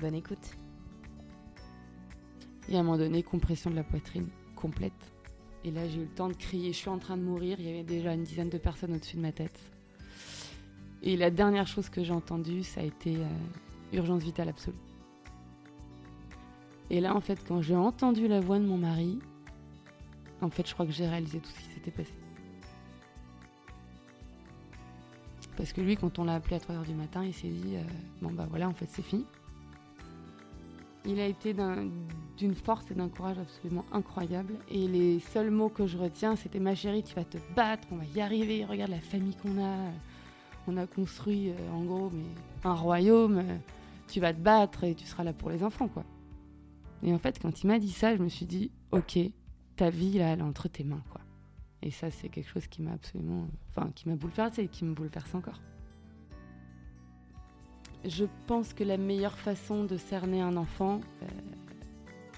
Bonne écoute. Et à un moment donné, compression de la poitrine complète. Et là, j'ai eu le temps de crier, je suis en train de mourir. Il y avait déjà une dizaine de personnes au-dessus de ma tête. Et la dernière chose que j'ai entendue, ça a été euh, urgence vitale absolue. Et là, en fait, quand j'ai entendu la voix de mon mari, en fait, je crois que j'ai réalisé tout ce qui s'était passé. Parce que lui, quand on l'a appelé à 3h du matin, il s'est dit euh, Bon, bah voilà, en fait, c'est fini. Il a été d'une force et d'un courage absolument incroyable. Et les seuls mots que je retiens, c'était Ma chérie, tu vas te battre, on va y arriver, regarde la famille qu'on a. On a construit, euh, en gros, mais un royaume, euh, tu vas te battre et tu seras là pour les enfants, quoi. Et en fait, quand il m'a dit ça, je me suis dit Ok, ta vie, là, elle est entre tes mains, quoi. Et ça, c'est quelque chose qui m'a absolument. Enfin, qui m'a bouleversé et qui me bouleverse encore. Je pense que la meilleure façon de cerner un enfant, euh,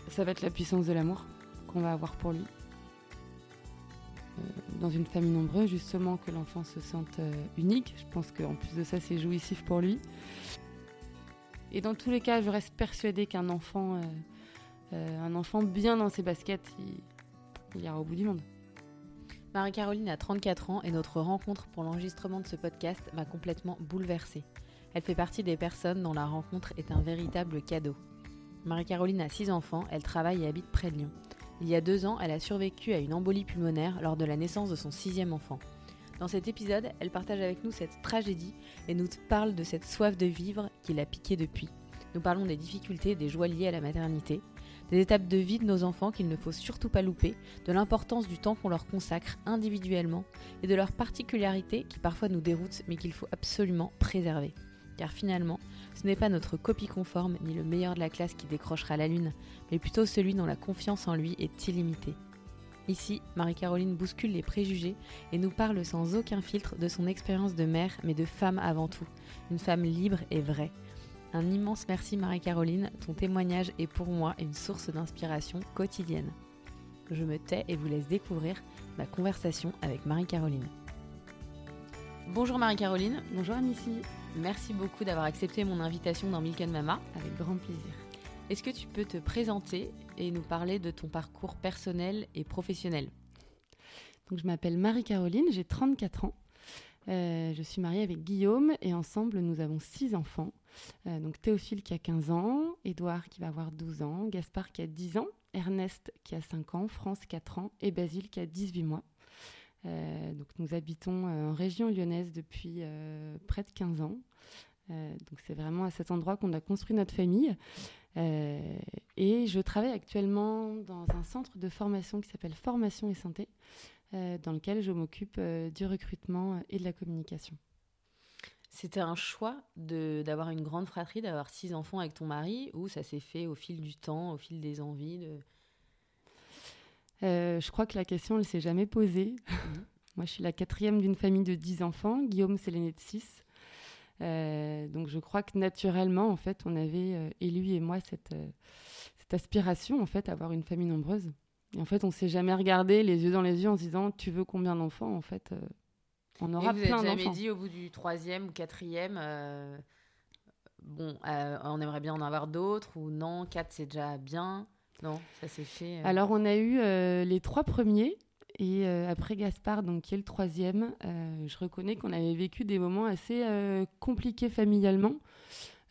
ça va être la puissance de l'amour qu'on va avoir pour lui. Euh, dans une famille nombreuse, justement, que l'enfant se sente euh, unique. Je pense qu'en plus de ça, c'est jouissif pour lui. Et dans tous les cas, je reste persuadée qu'un enfant, un enfant bien dans ses baskets, il, il ira au bout du monde. Marie-Caroline a 34 ans et notre rencontre pour l'enregistrement de ce podcast m'a complètement bouleversée. Elle fait partie des personnes dont la rencontre est un véritable cadeau. Marie-Caroline a 6 enfants, elle travaille et habite près de Lyon. Il y a deux ans, elle a survécu à une embolie pulmonaire lors de la naissance de son sixième enfant. Dans cet épisode, elle partage avec nous cette tragédie et nous parle de cette soif de vivre qui l'a piquée depuis. Nous parlons des difficultés et des joies liées à la maternité, des étapes de vie de nos enfants qu'il ne faut surtout pas louper, de l'importance du temps qu'on leur consacre individuellement et de leurs particularités qui parfois nous déroutent mais qu'il faut absolument préserver. Car finalement, ce n'est pas notre copie conforme ni le meilleur de la classe qui décrochera la lune, mais plutôt celui dont la confiance en lui est illimitée. Ici, Marie-Caroline bouscule les préjugés et nous parle sans aucun filtre de son expérience de mère, mais de femme avant tout, une femme libre et vraie. Un immense merci Marie-Caroline, ton témoignage est pour moi une source d'inspiration quotidienne. Je me tais et vous laisse découvrir ma conversation avec Marie-Caroline. Bonjour Marie-Caroline. Bonjour Amici. Merci beaucoup d'avoir accepté mon invitation dans Milk and Mama. Avec grand plaisir. Est-ce que tu peux te présenter et nous parler de ton parcours personnel et professionnel? Donc, je m'appelle Marie-Caroline, j'ai 34 ans. Euh, je suis mariée avec Guillaume et ensemble nous avons six enfants. Euh, donc Théophile qui a 15 ans, Édouard qui va avoir 12 ans, Gaspard qui a 10 ans, Ernest qui a 5 ans, France 4 ans et Basile qui a 18 mois. Euh, donc nous habitons euh, en région lyonnaise depuis euh, près de 15 ans. donc c'est vraiment à cet endroit qu'on a construit notre famille. et je travaille actuellement dans un centre de formation qui s'appelle Formation et Santé, dans lequel je m'occupe du recrutement et de la communication. C'était un choix d'avoir une grande fratrie, d'avoir six enfants avec ton mari, ou ça s'est fait au fil du temps, au fil des envies. Euh, je crois que la question, elle s'est jamais posée. Mhm. Moi, je suis la quatrième d'une famille de dix enfants. Guillaume, c'est l'aîné de six. Euh, donc, je crois que naturellement, en fait, on avait, euh, et lui et moi, cette, cette aspiration, en fait, à avoir une famille nombreuse. Et en fait, on s'est jamais regardé les yeux dans les yeux en se disant, tu veux combien d'enfants? En fait, on aura et vous plein d'enfants. jamais dit au bout du troisième ou quatrième, bon, on aimerait bien en avoir d'autres, ou non, quatre, c'est déjà bien non, ça s'est fait. Euh. Alors, on a eu euh, les trois premiers. Et euh, après Gaspard, donc, qui est le troisième, je reconnais qu'on avait vécu des moments assez compliqués familialement.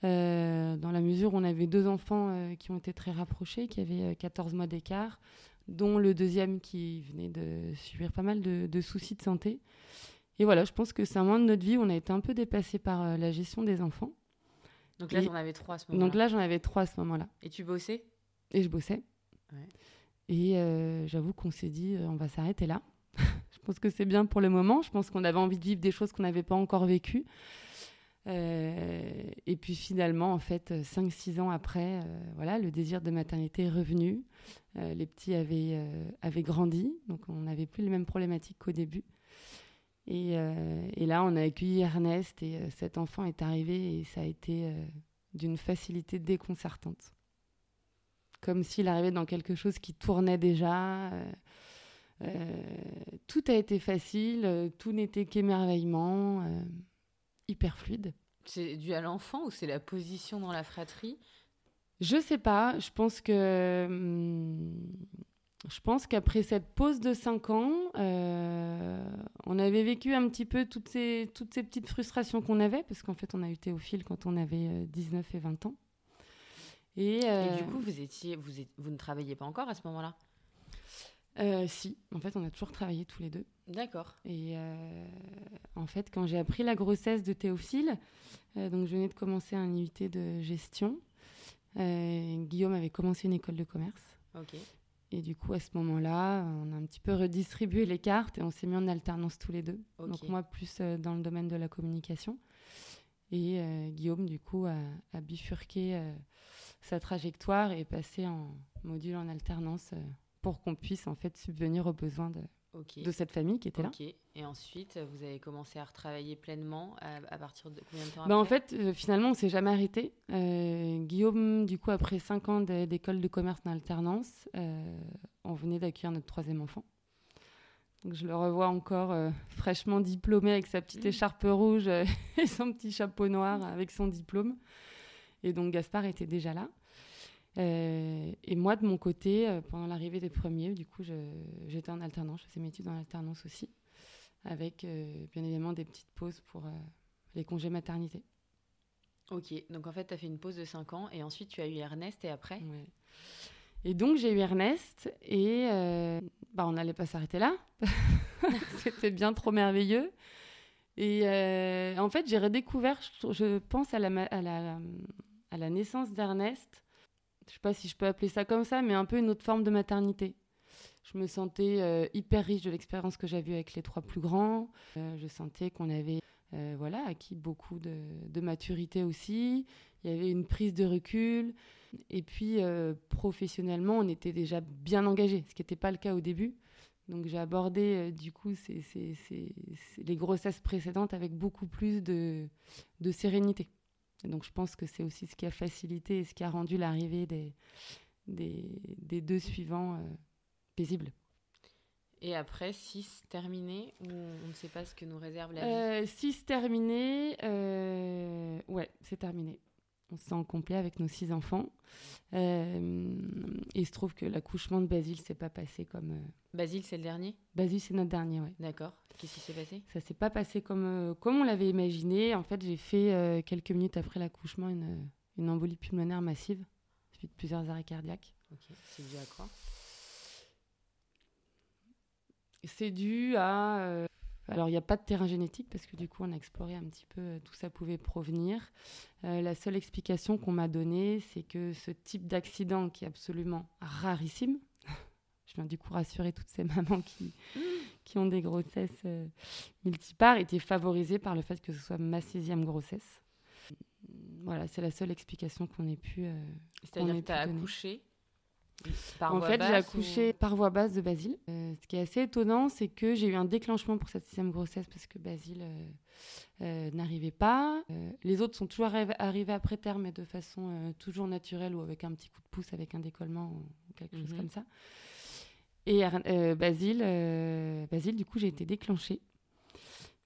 dans la mesure où on avait deux enfants qui ont été très rapprochés, qui avaient 14 mois d'écart, dont le deuxième qui venait de subir pas mal de, de, soucis de santé. Et voilà, je pense que c'est un moment de notre vie où on a été un peu dépassé par la gestion des enfants. Donc là, j'en avais trois à ce moment-là. Donc là, j'en avais trois à ce moment-là. Et tu bossais? Et je bossais. Et euh, j'avoue qu'on s'est dit, euh, on va s'arrêter là. je pense que c'est bien pour le moment. Je pense qu'on avait envie de vivre des choses qu'on n'avait pas encore vécues. et puis finalement, en fait, 5-6 ans après, voilà, le désir de maternité est revenu. les petits avaient, avaient grandi, donc on n'avait plus les mêmes problématiques qu'au début. Et, et, là, on a accueilli Ernest et cet enfant est arrivé et ça a été d'une facilité déconcertante. Comme s'il arrivait dans quelque chose qui tournait déjà. Euh, euh, tout a été facile, euh, tout n'était qu'émerveillement, hyper fluide. C'est dû à l'enfant ou c'est la position dans la fratrie? Je sais pas. Je pense que. Hmm, je pense qu'après cette pause de 5 ans, on avait vécu un petit peu toutes ces, toutes ces petites frustrations qu'on avait, parce qu'en fait, on a eu Théophile quand on avait 19 et 20 ans. Et, du coup, vous, étiez, vous, vous ne travailliez pas encore à ce moment-là? Euh, si, en fait, on a toujours travaillé tous les deux. D'accord. Et euh, en fait, quand j'ai appris la grossesse de Théophile, euh, donc je venais de commencer un IUT de gestion, Guillaume avait commencé une école de commerce. Ok. Et du coup, à ce moment-là, on a un petit peu redistribué les cartes et on s'est mis en alternance tous les deux. Donc moi, plus dans le domaine de la communication. Et Guillaume, du coup, a, a bifurqué sa trajectoire et est passé en module en alternance pour qu'on puisse en fait subvenir aux besoins de, de cette famille qui était là. Et ensuite, vous avez commencé à retravailler pleinement à, partir de combien de temps ben En fait, euh, finalement, on s'est jamais arrêté. Euh, Guillaume, du coup, après cinq ans d'école de commerce en alternance, euh, on venait d'accueillir notre troisième enfant. Donc, je le revois encore fraîchement diplômé avec sa petite mmh. écharpe rouge et son petit chapeau noir avec son diplôme. Et donc Gaspard était déjà là. Euh, et moi, de mon côté, euh, pendant l'arrivée des premiers, du coup, j'étais en alternance, je faisais mes études en alternance aussi, avec euh, bien évidemment des petites pauses pour les congés maternité. Ok, donc en fait, tu as fait une pause de 5 ans et ensuite tu as eu Ernest et après? Ouais. Et donc j'ai eu Ernest et bah, on n'allait pas s'arrêter là. C'était bien trop merveilleux. Et en fait, j'ai redécouvert, je, pense à la, à la, à la naissance d'Ernest, je sais pas si je peux appeler ça comme ça, mais un peu une autre forme de maternité. Je me sentais euh, hyper riche de l'expérience que j'avais avec les trois plus grands. Euh, je sentais qu'on avait euh, voilà, acquis beaucoup de, maturité aussi. Il y avait une prise de recul. Et puis, professionnellement, on était déjà bien engagé, ce qui n'était pas le cas au début. Donc, j'ai abordé, du coup, les grossesses précédentes avec beaucoup plus de sérénité donc je pense que c'est aussi ce qui a facilité et ce qui a rendu l'arrivée des, des, deux suivants euh, paisible. Et après, 6 terminés, ou on ne sait pas ce que nous réserve la vie? 6 euh, terminés, euh, ouais, c'est terminé on se sent en complet avec nos six enfants. Euh, et il se trouve que l'accouchement de Basile s'est pas passé comme. Euh, Basile, c'est le dernier? Basile, c'est notre dernier, oui. D'accord. Qu'est-ce qui s'est passé? Ça s'est pas passé comme, euh, comme on l'avait imaginé. En fait, j'ai fait quelques minutes après l'accouchement une, une, embolie pulmonaire massive, suite de plusieurs arrêts cardiaques. Ok. C'est dû à quoi? C'est dû à alors, il n'y a pas de terrain génétique parce que du coup, on a exploré un petit peu d'où ça pouvait provenir. Euh, la seule explication qu'on m'a donnée, c'est que ce type d'accident qui est absolument rarissime, je viens du coup rassurer toutes ces mamans qui, qui ont des grossesses euh, multipares, était favorisé par le fait que ce soit ma sixième grossesse. Voilà, c'est la seule explication qu'on ait pu. Euh, C'est-à-dire que tu as accouché en fait, j'ai accouché par voie basse de Basile. Euh, ce qui est assez étonnant, c'est que j'ai eu un déclenchement pour cette sixième grossesse parce que Basile euh, euh, n'arrivait pas. les autres sont toujours arrivés après terme, mais de façon toujours naturelle ou avec un petit coup de pouce, avec un décollement ou quelque chose mhm. comme ça. Et Basile, Basile, du coup, j'ai été déclenchée.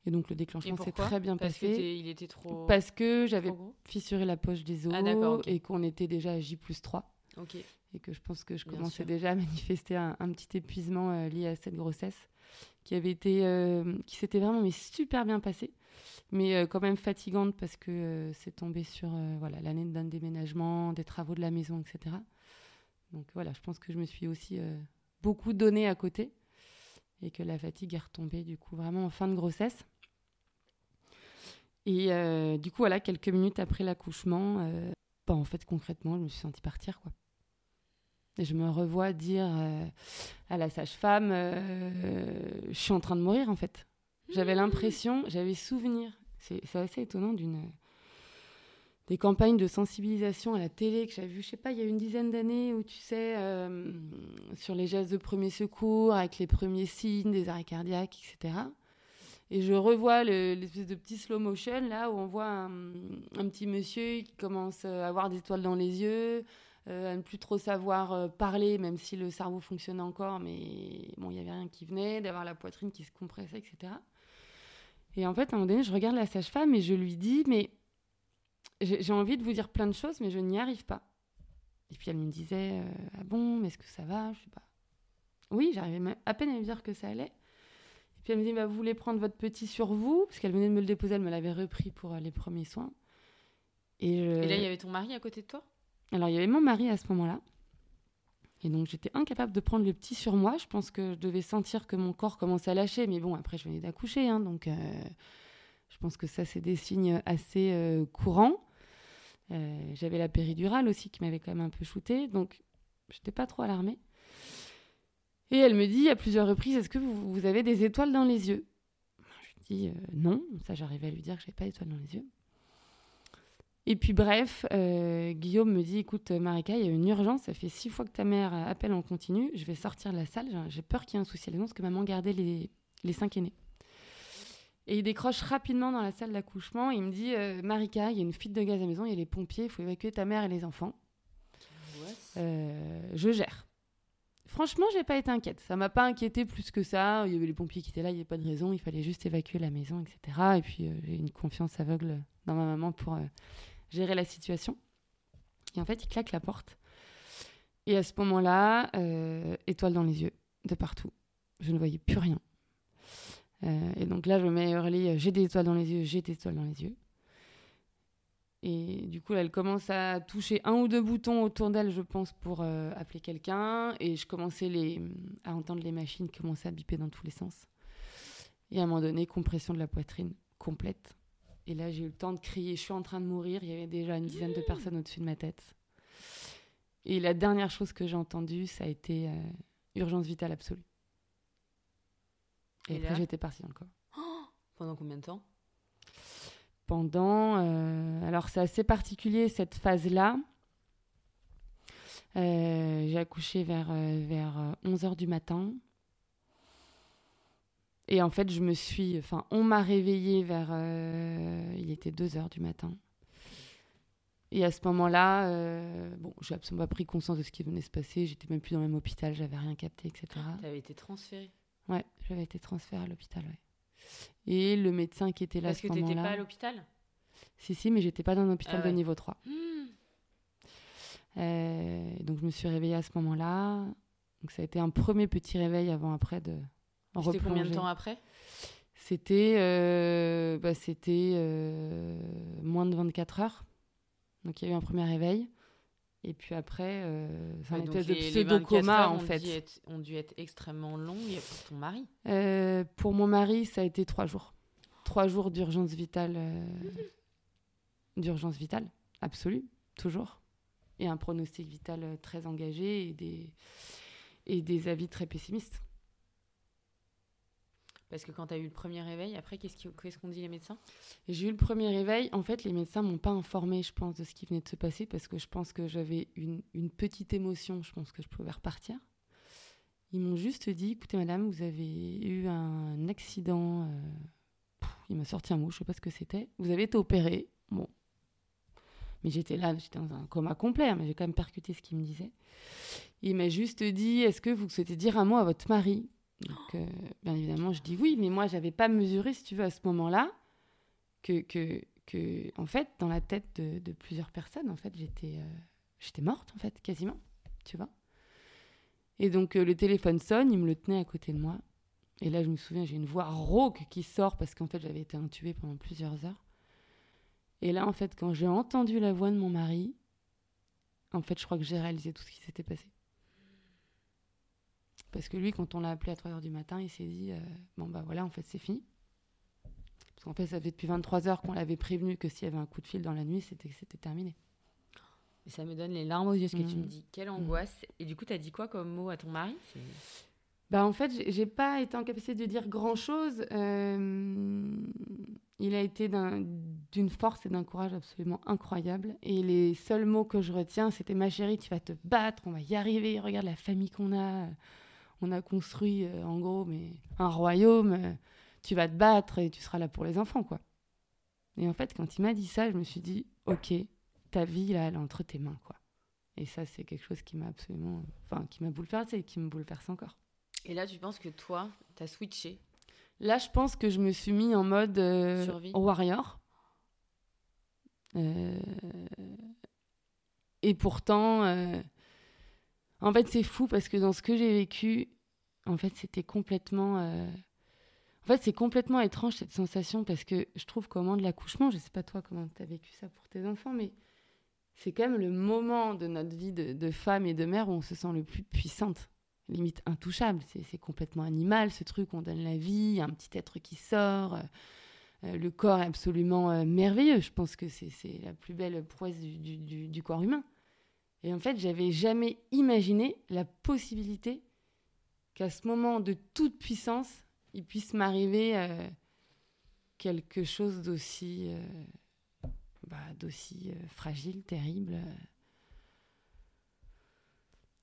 Et donc le déclenchement s'est très bien parce passé. il était trop. Parce que j'avais fissuré la poche des os ah, et qu'on était déjà à J plus 3. Ok et que je pense que je commençais déjà à manifester un, petit épuisement euh, lié à cette grossesse qui avait été euh, qui s'était vraiment mais super bien passé mais euh, quand même fatigante parce que c'est tombé sur voilà l'année d'un déménagement des travaux de la maison etc donc voilà je pense que je me suis aussi beaucoup donné à côté et que la fatigue est retombée du coup vraiment en fin de grossesse. Et du coup voilà quelques minutes après l'accouchement bah, en fait concrètement je me suis sentie partir quoi je me revois dire euh, à la sage-femme, euh, je suis en train de mourir en fait. J'avais mmh. l'impression, j'avais souvenir, c'est assez étonnant d'une des campagnes de sensibilisation à la télé que j'avais vu, je sais pas, il y a une dizaine d'années, où tu sais, euh, sur les gestes de premier secours, avec les premiers signes des arrêts cardiaques, etc. Et je revois l'espèce de petit slow motion, là, où on voit un, un, petit monsieur qui commence à avoir des étoiles dans les yeux, à ne plus trop savoir euh, parler, même si le cerveau fonctionnait encore, mais bon, il n'y avait rien qui venait, d'avoir la poitrine qui se compressait, etc. Et en fait, à un moment donné, je regarde la sage-femme et je lui dis, mais j'ai envie de vous dire plein de choses, mais je n'y arrive pas. Et puis elle me disait, euh, ah bon, mais est-ce que ça va? Je sais pas. Oui, j'arrivais à peine à lui dire que ça allait. Et puis elle me dit, bah, vous voulez prendre votre petit sur vous? Parce qu'elle venait de me le déposer, elle me l'avait repris pour euh, les premiers soins. Et, Et là, il y avait ton mari à côté de toi? Alors, il y avait mon mari à ce moment-là. Et donc, j'étais incapable de prendre le petit sur moi. Je pense que je devais sentir que mon corps commençait à lâcher. Mais bon, après, je venais d'accoucher. Hein, donc, euh, je pense que ça, c'est des signes assez courants. Euh, j'avais la péridurale aussi qui m'avait quand même un peu shooté, donc je n'étais pas trop alarmée. Et elle me dit à plusieurs reprises Est-ce que vous, avez des étoiles dans les yeux? Je lui dis euh, Non, ça j'arrivais à lui dire que je n'avais pas d'étoiles dans les yeux. Et puis bref, euh, Guillaume me dit Écoute, Marika, il y a une urgence, ça fait six fois que ta mère appelle en continu, je vais sortir de la salle, j'ai peur qu'il y ait un souci à la maison parce que maman gardait les, les cinq aînés. Et il décroche rapidement dans la salle d'accouchement. Il me dit euh, Marika, il y a une fuite de gaz à la maison, il y a les pompiers, il faut évacuer ta mère et les enfants. Euh, je gère. Franchement, j'ai pas été inquiète. Ça m'a pas inquiété plus que ça. Il y avait les pompiers qui étaient là, il n'y avait pas de raison. Il fallait juste évacuer la maison, etc. Et puis, euh, j'ai une confiance aveugle dans ma maman pour gérer la situation. Et en fait, il claque la porte. Et à ce moment-là, étoile dans les yeux, de partout. Je ne voyais plus rien. Euh, et donc là, je me mets à euh, J'ai des étoiles dans les yeux, j'ai des étoiles dans les yeux. Et du coup, elle commence à toucher un ou deux boutons autour d'elle, je pense, pour euh, appeler quelqu'un. Et je commençais les, à entendre les machines commencer à biper dans tous les sens. Et à un moment donné, compression de la poitrine complète. Et là, j'ai eu le temps de crier Je suis en train de mourir. Il y avait déjà une dizaine de personnes au-dessus de ma tête. Et la dernière chose que j'ai entendue, ça a été urgence vitale absolue. Et, après, j'étais partie dans le corps. pendant combien de temps? Pendant. Euh, alors, c'est assez particulier cette phase-là. Euh, j'ai accouché vers, euh, vers 11h du matin. Et en fait, je me suis. Enfin, on m'a réveillée vers. il était 2h du matin. Et à ce moment-là, bon, j'ai absolument pas pris conscience de ce qui venait se passer. J'étais même plus dans le même hôpital, j'avais rien capté, etc. Tu avais été transférée Ouais, j'avais été transférée à l'hôpital, ouais. Et le médecin qui était là Parce à ce moment-là... Parce que tu n'étais pas à l'hôpital? Si, si, mais j'étais pas dans un hôpital ah de niveau 3. Hmm. Euh, donc je me suis réveillée à ce moment-là. Donc ça a été un premier petit réveil avant-après de C'était combien de temps après? C'était euh, bah, c'était euh, moins de 24 heures. Donc il y a eu un premier réveil. Et puis après, euh, c'est un espèce de pseudo-coma en fait. Être, ont dû être extrêmement longs pour ton mari euh, Pour mon mari, ça a été trois jours. Trois jours d'urgence vitale. D'urgence vitale, absolue, toujours. Et un pronostic vital très engagé et des, et des avis très pessimistes. Parce que quand tu as eu le premier réveil, après, qu'est-ce qu'on dit les médecins? J'ai eu le premier réveil. En fait, les médecins m'ont pas informé, je pense, de ce qui venait de se passer parce que je pense que j'avais une, petite émotion. Je pense que je pouvais repartir. Ils m'ont juste dit écoutez, madame, vous avez eu un accident. Euh, il m'a sorti un mot, je sais pas ce que c'était. Vous avez été opéré. Bon. Mais j'étais là, j'étais dans un coma complet, hein, mais j'ai quand même percuté ce qu'il me disait. Il m'a juste dit est-ce que vous souhaitez dire un mot à votre mari? Donc, euh, bien évidemment, je dis oui, mais moi, j'avais pas mesuré, si tu veux, à ce moment-là, que, que, que, en fait, dans la tête de, de plusieurs personnes, en fait, j'étais euh, j'étais morte, en fait, quasiment, tu vois. Et donc, euh, le téléphone sonne, il me le tenait à côté de moi. Et là, je me souviens, j'ai une voix rauque qui sort parce qu'en fait, j'avais été intubée pendant plusieurs heures. Et là, en fait, quand j'ai entendu la voix de mon mari, en fait, je crois que j'ai réalisé tout ce qui s'était passé. Parce que lui, quand on l'a appelé à 3h du matin, il s'est dit euh, Bon, bah voilà, en fait, c'est fini. Parce qu'en fait, ça fait depuis 23 heures qu'on l'avait prévenu que s'il y avait un coup de fil dans la nuit, c'était c'était terminé. Et ça me donne les larmes aux yeux ce que tu me mmh. dis. Quelle mmh. angoisse. Et du coup, tu as dit quoi comme mot à ton mari? Bah, En fait, j'ai pas été en capacité de dire grand-chose. Euh, il a été d'une force et d'un courage absolument incroyable. Et les seuls mots que je retiens, c'était ma chérie, tu vas te battre, on va y arriver. Regarde la famille qu'on a. On a construit, euh, en gros, mais un royaume. Euh, tu vas te battre et tu seras là pour les enfants, quoi. Et en fait, quand il m'a dit ça, je me suis dit, ok, ta vie, là, elle est entre tes mains, quoi. Et ça, c'est quelque chose qui m'a absolument. Enfin, qui m'a bouleversé et qui me bouleverse encore. Et là, tu penses que toi, tu as switché? Là, je pense que je me suis mis en mode euh, warrior. Euh, et pourtant, euh, en fait, c'est fou parce que dans ce que j'ai vécu, en fait, c'était complètement. En fait, c'est complètement étrange cette sensation parce que je trouve qu'au moment de l'accouchement, je sais pas toi comment tu as vécu ça pour tes enfants, mais c'est quand même le moment de notre vie de, femme et de mère où on se sent le plus puissante limite intouchable. C'est complètement animal, ce truc, on donne la vie, un petit être qui sort. Euh, euh, le corps est absolument euh, merveilleux. Je pense que c'est la plus belle prouesse du, corps humain. Et en fait, j'avais jamais imaginé la possibilité qu'à ce moment de toute puissance, il puisse m'arriver quelque chose d'aussi bah, d'aussi fragile, terrible.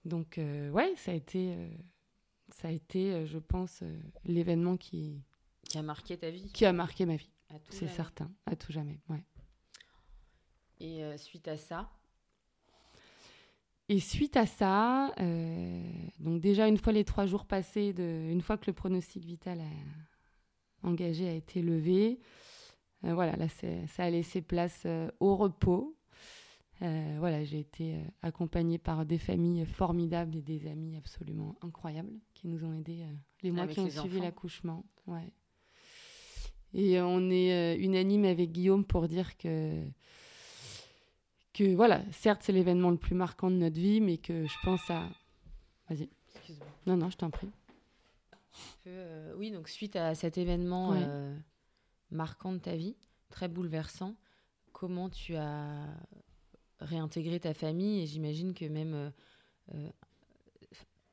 Donc, euh, ouais, ça a été, euh, ça a été euh, je pense, l'événement qui... Qui a marqué ta vie Qui a marqué ma vie, c'est certain, à tout jamais, ouais. Et suite à ça Et suite à ça, donc déjà une fois les trois jours passés, de, une fois que le pronostic vital engagé a été levé, voilà, là ça a laissé place au repos, euh, voilà, j'ai été euh, accompagnée par des familles formidables et des amis absolument incroyables qui nous ont aidés euh, les mois qui ont suivi l'accouchement. Ouais. Et on est unanime avec Guillaume pour dire que, que voilà, certes, c'est l'événement le plus marquant de notre vie, mais que je pense à. Vas-y. Excuse-moi. Non, non, je t'en prie. oui, donc suite à cet événement marquant de ta vie, très bouleversant, comment tu as réintégrer ta famille et j'imagine que même euh, euh,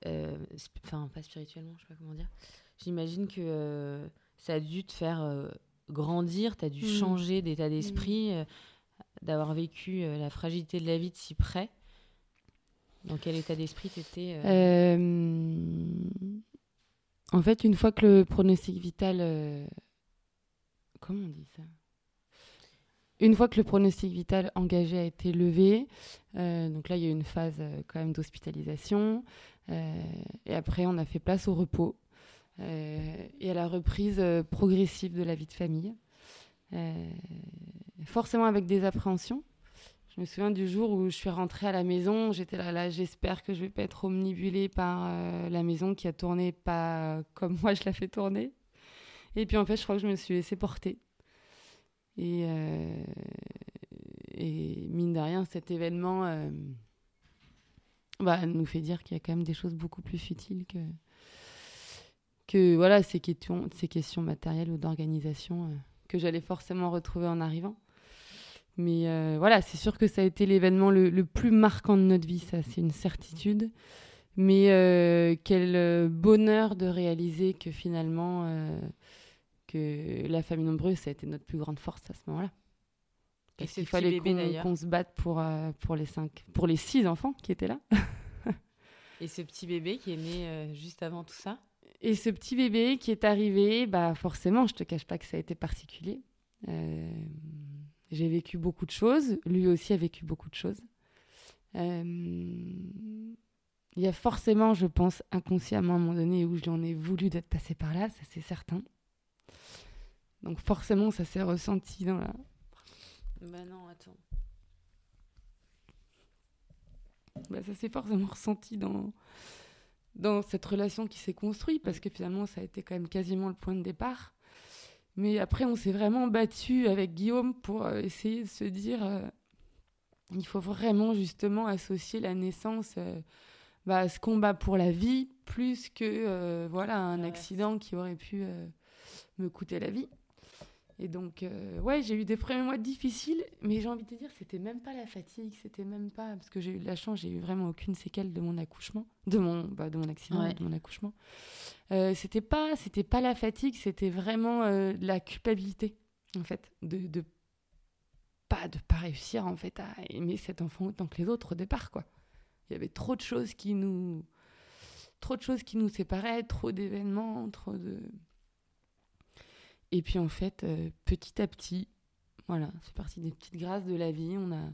euh, enfin pas spirituellement je sais pas comment dire j'imagine que ça a dû te faire grandir tu as dû mm. changer d'état mm. d'esprit d'avoir vécu la fragilité de la vie de si près. Dans quel état d'esprit tu étais en fait une fois que le pronostic vital comment on dit ça? Une fois que le pronostic vital engagé a été levé, euh, donc là il y a eu une phase euh, quand même d'hospitalisation, euh, et après on a fait place au repos et à la reprise progressive de la vie de famille, forcément avec des appréhensions. Je me souviens du jour où je suis rentrée à la maison, j'étais là, là j'espère que je vais pas être omnibulée par la maison qui a tourné pas comme moi je la fais tourner. Et puis en fait, je crois que je me suis laissée porter. Et, euh, mine de rien, cet événement euh, bah, nous fait dire qu'il y a quand même des choses beaucoup plus futiles que, que voilà, ces, questions, ces questions matérielles ou d'organisation euh, que j'allais forcément retrouver en arrivant. Mais voilà, c'est sûr que ça a été l'événement le, le, plus marquant de notre vie, ça c'est une certitude. Mais quel bonheur de réaliser que finalement que la famille nombreuse, ça a été notre plus grande force à ce moment-là. Et qu'il fallait qu'on se batte pour, euh, pour, les cinq, pour les six enfants qui étaient là. Et ce petit bébé qui est né euh, juste avant tout ça Et ce petit bébé qui est arrivé, bah forcément, je te cache pas que ça a été particulier. Euh, j'ai vécu beaucoup de choses, lui aussi a vécu beaucoup de choses. Il y a forcément, je pense, inconsciemment à un moment donné où j'en ai voulu d'être passé par là, ça c'est certain. Donc forcément, ça s'est ressenti dans la... Bah non, attends. Bah, ça s'est forcément ressenti dans, dans cette relation qui s'est construite, parce que finalement, ça a été quand même quasiment le point de départ. Mais après, on s'est vraiment battu avec Guillaume pour euh, essayer de se dire, euh, il faut vraiment justement associer la naissance euh, bah, à ce combat pour la vie, plus que voilà un accident qui aurait pu me coûter la vie. Et donc, euh, ouais, j'ai eu des premiers mois difficiles, mais j'ai envie de te dire, c'était même pas la fatigue, c'était même pas. Parce que j'ai eu de la chance, j'ai eu vraiment aucune séquelle de mon accouchement, de mon, bah, de mon accident, de mon accouchement. Euh, c'était pas, c'était pas la fatigue, c'était vraiment euh, la culpabilité. en fait, de, de pas de pas réussir en fait à aimer cet enfant autant que les autres au départ quoi. Il y avait trop de choses qui nous trop de choses qui nous séparaient, trop d'événements, trop de et puis en fait euh, petit à petit voilà, c'est parti des petites grâces de la vie, on a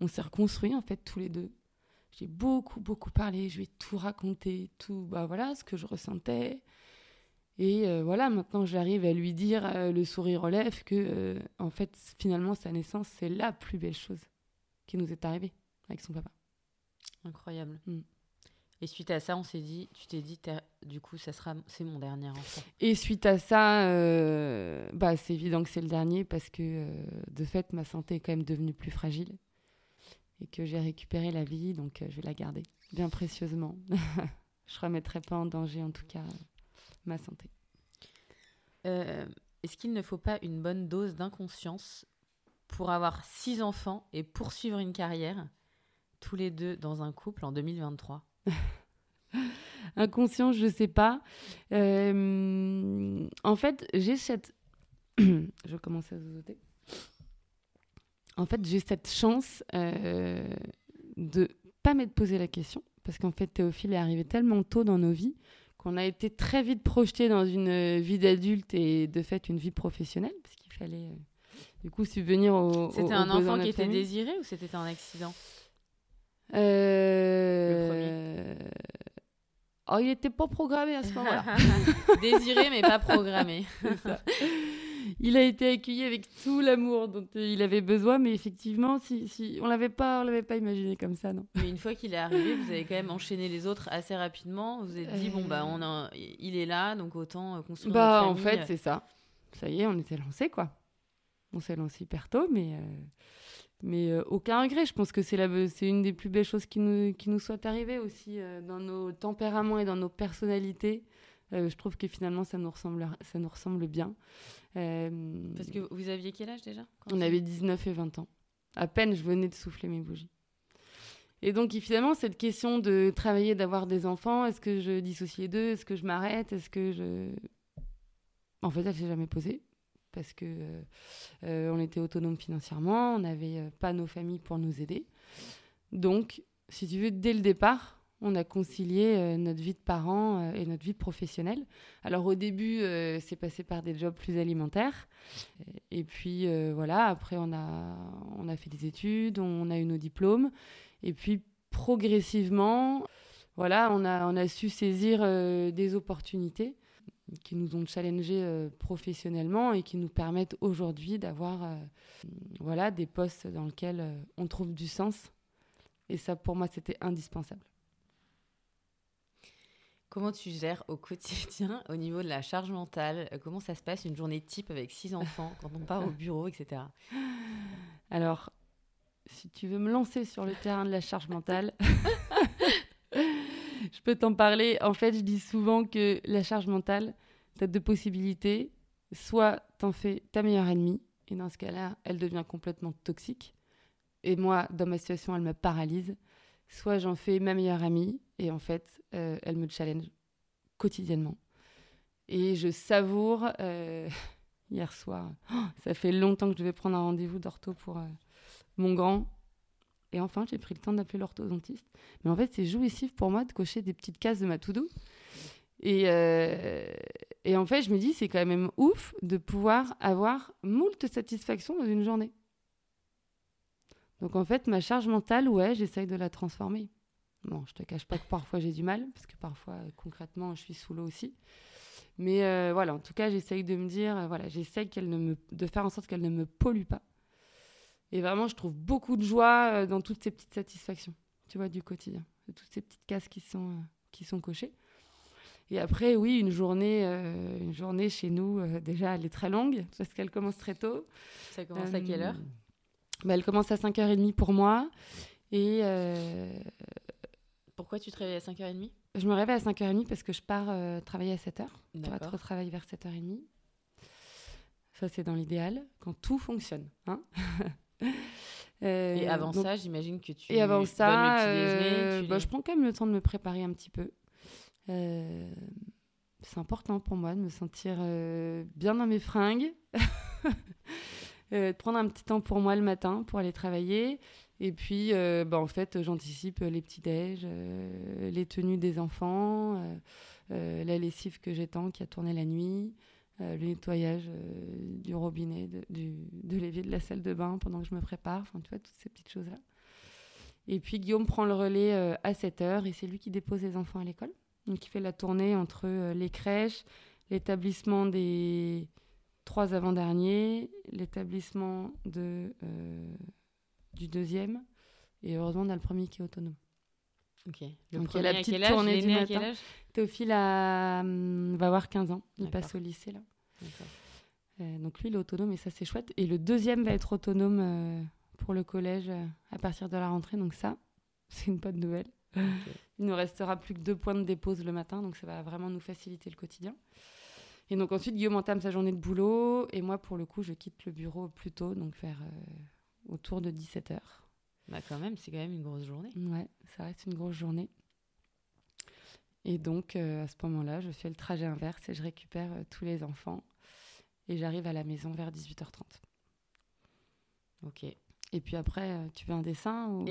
on s'est reconstruit en fait tous les deux. J'ai beaucoup beaucoup parlé, je lui ai tout raconté, tout bah voilà ce que je ressentais, et euh, voilà, maintenant j'arrive à lui dire, euh, le sourire relève, que euh, en fait, finalement, sa naissance, c'est la plus belle chose qui nous est arrivée avec son papa. Incroyable. Mm. Et suite à ça, on s'est dit, tu t'es dit, du coup, ça sera, c'est mon dernier enfant. Et suite à ça, bah, c'est évident que c'est le dernier parce que de fait, ma santé est quand même devenue plus fragile et que j'ai récupéré la vie, donc je vais la garder bien précieusement. je remettrai pas en danger, en tout cas ma santé. Euh, est-ce qu'il ne faut pas une bonne dose d'inconscience pour avoir six enfants et poursuivre une carrière, tous les deux dans un couple en 2023 Inconscience, je sais pas. Euh, en fait, j'ai cette. je commence à zozoter. En fait, j'ai cette chance euh, de pas m'être posé la question parce qu'en fait, Théophile est arrivé tellement tôt dans nos vies qu'on a été très vite projeté dans une euh, vie d'adulte et de fait une vie professionnelle, parce qu'il fallait euh, du coup subvenir au. C'était un enfant qui était désiré ou c'était un accident? Euh... Oh, il n'était pas programmé à ce moment-là. désiré mais pas programmé. il a été accueilli avec tout l'amour dont il avait besoin, mais effectivement, si, si on l'avait pas, on l'avait pas imaginé comme ça, non. Mais une fois qu'il est arrivé, vous avez quand même enchaîné les autres assez rapidement. Vous vous êtes dit bon bah on a, il est là, donc autant euh, construire. Bah en fait c'est ça. Ça y est, on était lancé quoi. On s'est lancé hyper tôt, mais euh, mais euh, aucun regret. Je pense que c'est une des plus belles choses qui nous qui nous soit arrivée aussi dans nos tempéraments et dans nos personnalités. je trouve que finalement ça nous ressemble, ça nous ressemble bien. Euh, Parce que vous aviez quel âge déjà On avait 19 et 20 ans. À peine je venais de souffler mes bougies. Et donc, finalement, cette question de travailler, d'avoir des enfants, est-ce que je dissocie les deux? Est-ce que je m'arrête? Est-ce que je. En fait, elle s'est jamais posée. Parce que euh, on était autonome financièrement, on n'avait euh, pas nos familles pour nous aider. Donc, si tu veux, dès le départ, on a concilié euh, notre vie de parents et notre vie professionnelle. Alors au début, c'est passé par des jobs plus alimentaires. Et puis voilà, après on a, on a fait des études, on a eu nos diplômes. Et puis progressivement, voilà, on a, on a su saisir des opportunités qui nous ont challengés professionnellement et qui nous permettent aujourd'hui d'avoir voilà, des postes dans lesquels on trouve du sens. Et ça, pour moi, c'était indispensable. Comment tu gères au quotidien, au niveau de la charge mentale? Euh, Comment ça se passe une journée type avec six enfants quand on part au bureau, etc. Alors, si tu veux me lancer sur le terrain de la charge mentale, je peux t'en parler. En fait, je dis souvent que la charge mentale, tu as deux possibilités. Soit t'en fais ta meilleure ennemie, et dans ce cas-là, elle devient complètement toxique. Et moi, dans ma situation, elle me paralyse soit j'en fais ma meilleure amie et en fait, euh, elle me challenge quotidiennement. Et je savoure, euh, hier soir, oh, ça fait longtemps que je devais prendre un rendez-vous d'ortho pour euh, mon grand. Et enfin, j'ai pris le temps d'appeler l'orthodontiste. Mais en fait, c'est jouissif pour moi de cocher des petites cases de ma to-do. Et, et en fait, je me dis, c'est quand même ouf de pouvoir avoir moult satisfaction dans une journée. Donc en fait, ma charge mentale, ouais, j'essaye de la transformer. Bon, je te cache pas que parfois j'ai du mal, parce que parfois, concrètement, je suis sous l'eau aussi. Mais euh, voilà, en tout cas, j'essaye de me dire, euh, voilà, j'essaye de faire en sorte qu'elle ne me pollue pas. Et vraiment, je trouve beaucoup de joie euh, dans toutes ces petites satisfactions, tu vois, du quotidien, de toutes ces petites cases qui sont, qui sont cochées. Et après, oui, une journée, une journée chez nous, déjà, elle est très longue, parce qu'elle commence très tôt. Ça commence à quelle heure? Bah, elle commence à 5h30 pour moi. Et. Euh, Pourquoi tu te réveilles à 5h30 Je me réveille à 5h30 parce que je pars euh, travailler à 7h. Pour être au travail vers 7h30. Ça, c'est dans l'idéal, quand tout fonctionne. Hein euh, et avant ça, j'imagine que tu. Et avant ça, bah, je prends quand même le temps de me préparer un petit peu. c'est important pour moi de me sentir bien dans mes fringues. de prendre un petit temps pour moi le matin pour aller travailler. Et puis, euh, bah, en fait, j'anticipe les petits-déj, euh, les tenues des enfants, euh, la lessive que j'étends qui a tourné la nuit, le nettoyage du robinet, de, de l'évier de la salle de bain pendant que je me prépare. Enfin, tu vois, toutes ces petites choses-là. Et puis, Guillaume prend le relais à 7 heures et c'est lui qui dépose les enfants à l'école. Donc, il fait la tournée entre les crèches, l'établissement des trois avant-derniers, l'établissement de du deuxième. Et heureusement, on a le premier qui est autonome. Ok. Le Donc il y a la petite tournée du matin. Théophile a, hum, va avoir 15 ans. Il passe au lycée là. Euh, donc lui, il est autonome et ça, c'est chouette. Et le deuxième va être autonome euh, pour le collège euh, à partir de la rentrée. Donc ça, c'est une bonne nouvelle. Il nous restera plus que deux points de dépose le matin. Donc ça va vraiment nous faciliter le quotidien. Et donc ensuite, Guillaume entame sa journée de boulot. Et moi, pour le coup, je quitte le bureau plus tôt, donc vers autour de 17h. Bah quand même, c'est quand même une grosse journée. Ouais, ça reste une grosse journée. Et donc, euh, à ce moment-là, je fais le trajet inverse et je récupère euh, tous les enfants. Et j'arrive à la maison vers 18h30. Ok. Et puis après, euh, tu veux un dessin ou...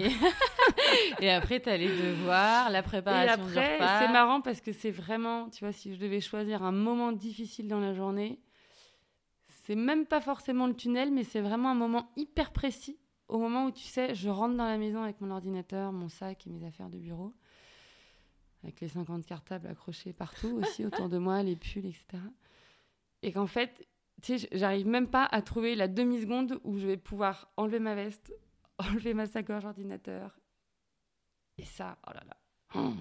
et... après, tu as les devoirs, la préparation et après, C'est marrant parce que c'est vraiment, tu vois, si je devais choisir un moment difficile dans la journée, c'est même pas forcément le tunnel, mais c'est vraiment un moment hyper précis. Au moment où tu sais, je rentre dans la maison avec mon ordinateur, mon sac et mes affaires de bureau, avec les 50 cartables accrochés partout aussi autour de moi, les pulls, etc. Et qu'en fait, tu sais, j'arrive même pas à trouver la demi-seconde où je vais pouvoir enlever ma veste, enlever ma sacoche ordinateur. Et ça, oh là là. Oh.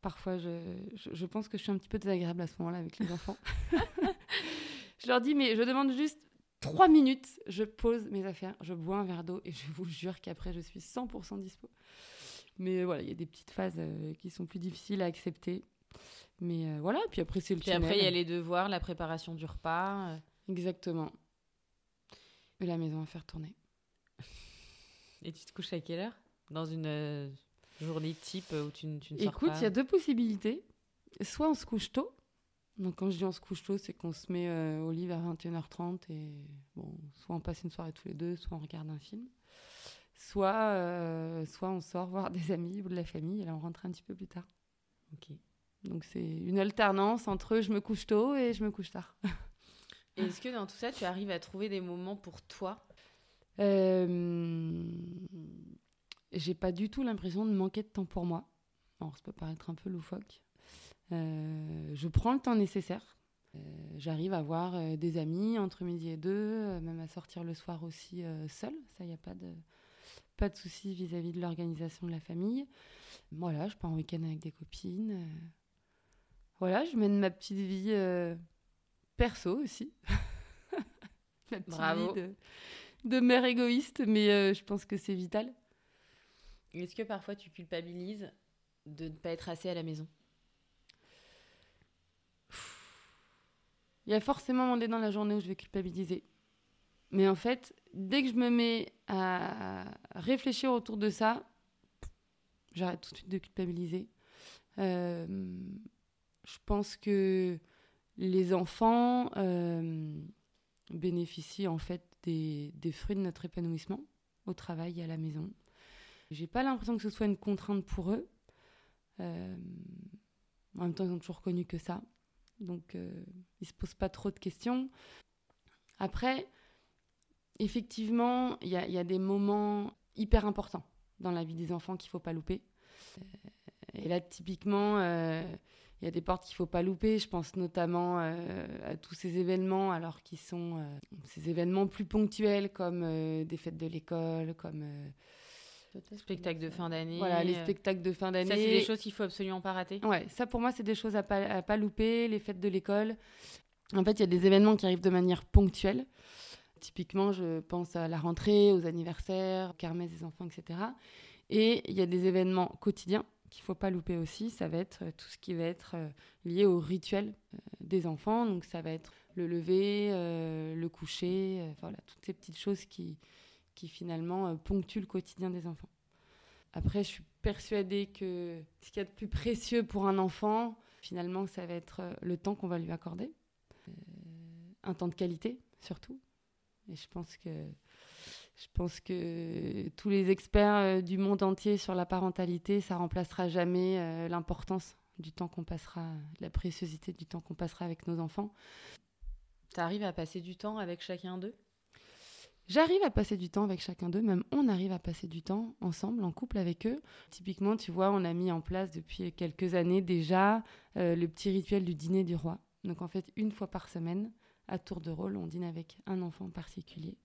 Parfois, je, je, pense que je suis un petit peu désagréable à ce moment-là avec les enfants. Je leur dis, mais je demande juste trois minutes, je pose mes affaires, je bois un verre d'eau et je vous jure qu'après, je suis 100% dispo. Mais voilà, il y a des petites phases euh, qui sont plus difficiles à accepter. Mais euh, voilà, puis après, c'est le Puis après, il y a les devoirs, la préparation du repas. Euh. Exactement. Et la maison à faire tourner. Et tu te couches à quelle heure? Dans une journée type où tu, tu ne sors Écoute, il y a deux possibilités. Soit on se couche tôt, donc quand je dis on se couche tôt, c'est qu'on se met euh, au lit vers 21h30 et bon, soit on passe une soirée tous les deux, soit on regarde un film. Soit, euh, soit on sort voir des amis ou de la famille et là on rentre un petit peu plus tard. Ok. Donc c'est une alternance entre je me couche tôt et je me couche tard. Est-ce que dans tout ça, tu arrives à trouver des moments pour toi? Euh, J'ai pas du tout l'impression de manquer de temps pour moi. Alors ça peut paraître un peu loufoque. Euh, je prends le temps nécessaire. Euh, j'arrive à voir euh, des amis entre midi et deux, même à sortir le soir aussi seule. Ça, il n'y a pas de, pas de souci vis-à-vis de l'organisation de la famille. Voilà, je pars en week-end avec des copines. Voilà, je mène ma petite vie perso aussi. ma petite Bravo. vie de, de, mère égoïste, mais je pense que c'est vital. Est-ce que parfois tu culpabilises de ne pas être assez à la maison? Il y a forcément un moment dans la journée où je vais culpabiliser. Mais en fait, dès que je me mets à réfléchir autour de ça, j'arrête tout de suite de culpabiliser. Euh, je pense que les enfants euh, bénéficient en fait des, fruits de notre épanouissement au travail et à la maison. J'ai pas l'impression que ce soit une contrainte pour eux. Euh, en même temps, ils ont toujours connu que ça. Donc, euh, ils ne se posent pas trop de questions. Après, effectivement, il y, a, des moments hyper importants dans la vie des enfants qu'il ne faut pas louper. Euh, et là, typiquement, euh, il y a des portes qu'il ne faut pas louper. Je pense notamment à tous ces événements, alors qui sont ces événements plus ponctuels, comme des fêtes de l'école, comme Spectacle de fin d'année. Voilà, les euh, spectacles de fin d'année. Ça, c'est des choses qu'il faut absolument pas rater. Ouais, ça pour moi, c'est des choses à pas, pas louper, les fêtes de l'école. En fait, il y a des événements qui arrivent de manière ponctuelle. Typiquement, je pense à la rentrée, aux anniversaires, aux kermesses des enfants, etc. Et il y a des événements quotidiens qu'il faut pas louper aussi. Ça va être euh, tout ce qui va être euh, lié au rituel des enfants. Donc, ça va être le lever, le coucher, voilà, toutes ces petites choses qui, qui finalement euh, ponctue le quotidien des enfants. Après, je suis persuadée que ce qu'il y a de plus précieux pour un enfant, finalement, ça va être euh, le temps qu'on va lui accorder. Euh, un temps de qualité, surtout. Et je pense que, je pense que tous les experts du monde entier sur la parentalité, ça remplacera jamais l'importance du temps qu'on passera, la préciosité du temps qu'on passera avec nos enfants. Tu arrives à passer du temps avec chacun d'eux? J'arrive à passer du temps avec chacun d'eux, même on arrive à passer du temps ensemble, en couple avec eux. Typiquement, tu vois, on a mis en place depuis quelques années déjà euh, le petit rituel du dîner du roi. Donc en fait, une fois par semaine, à tour de rôle, on dîne avec un enfant particulier.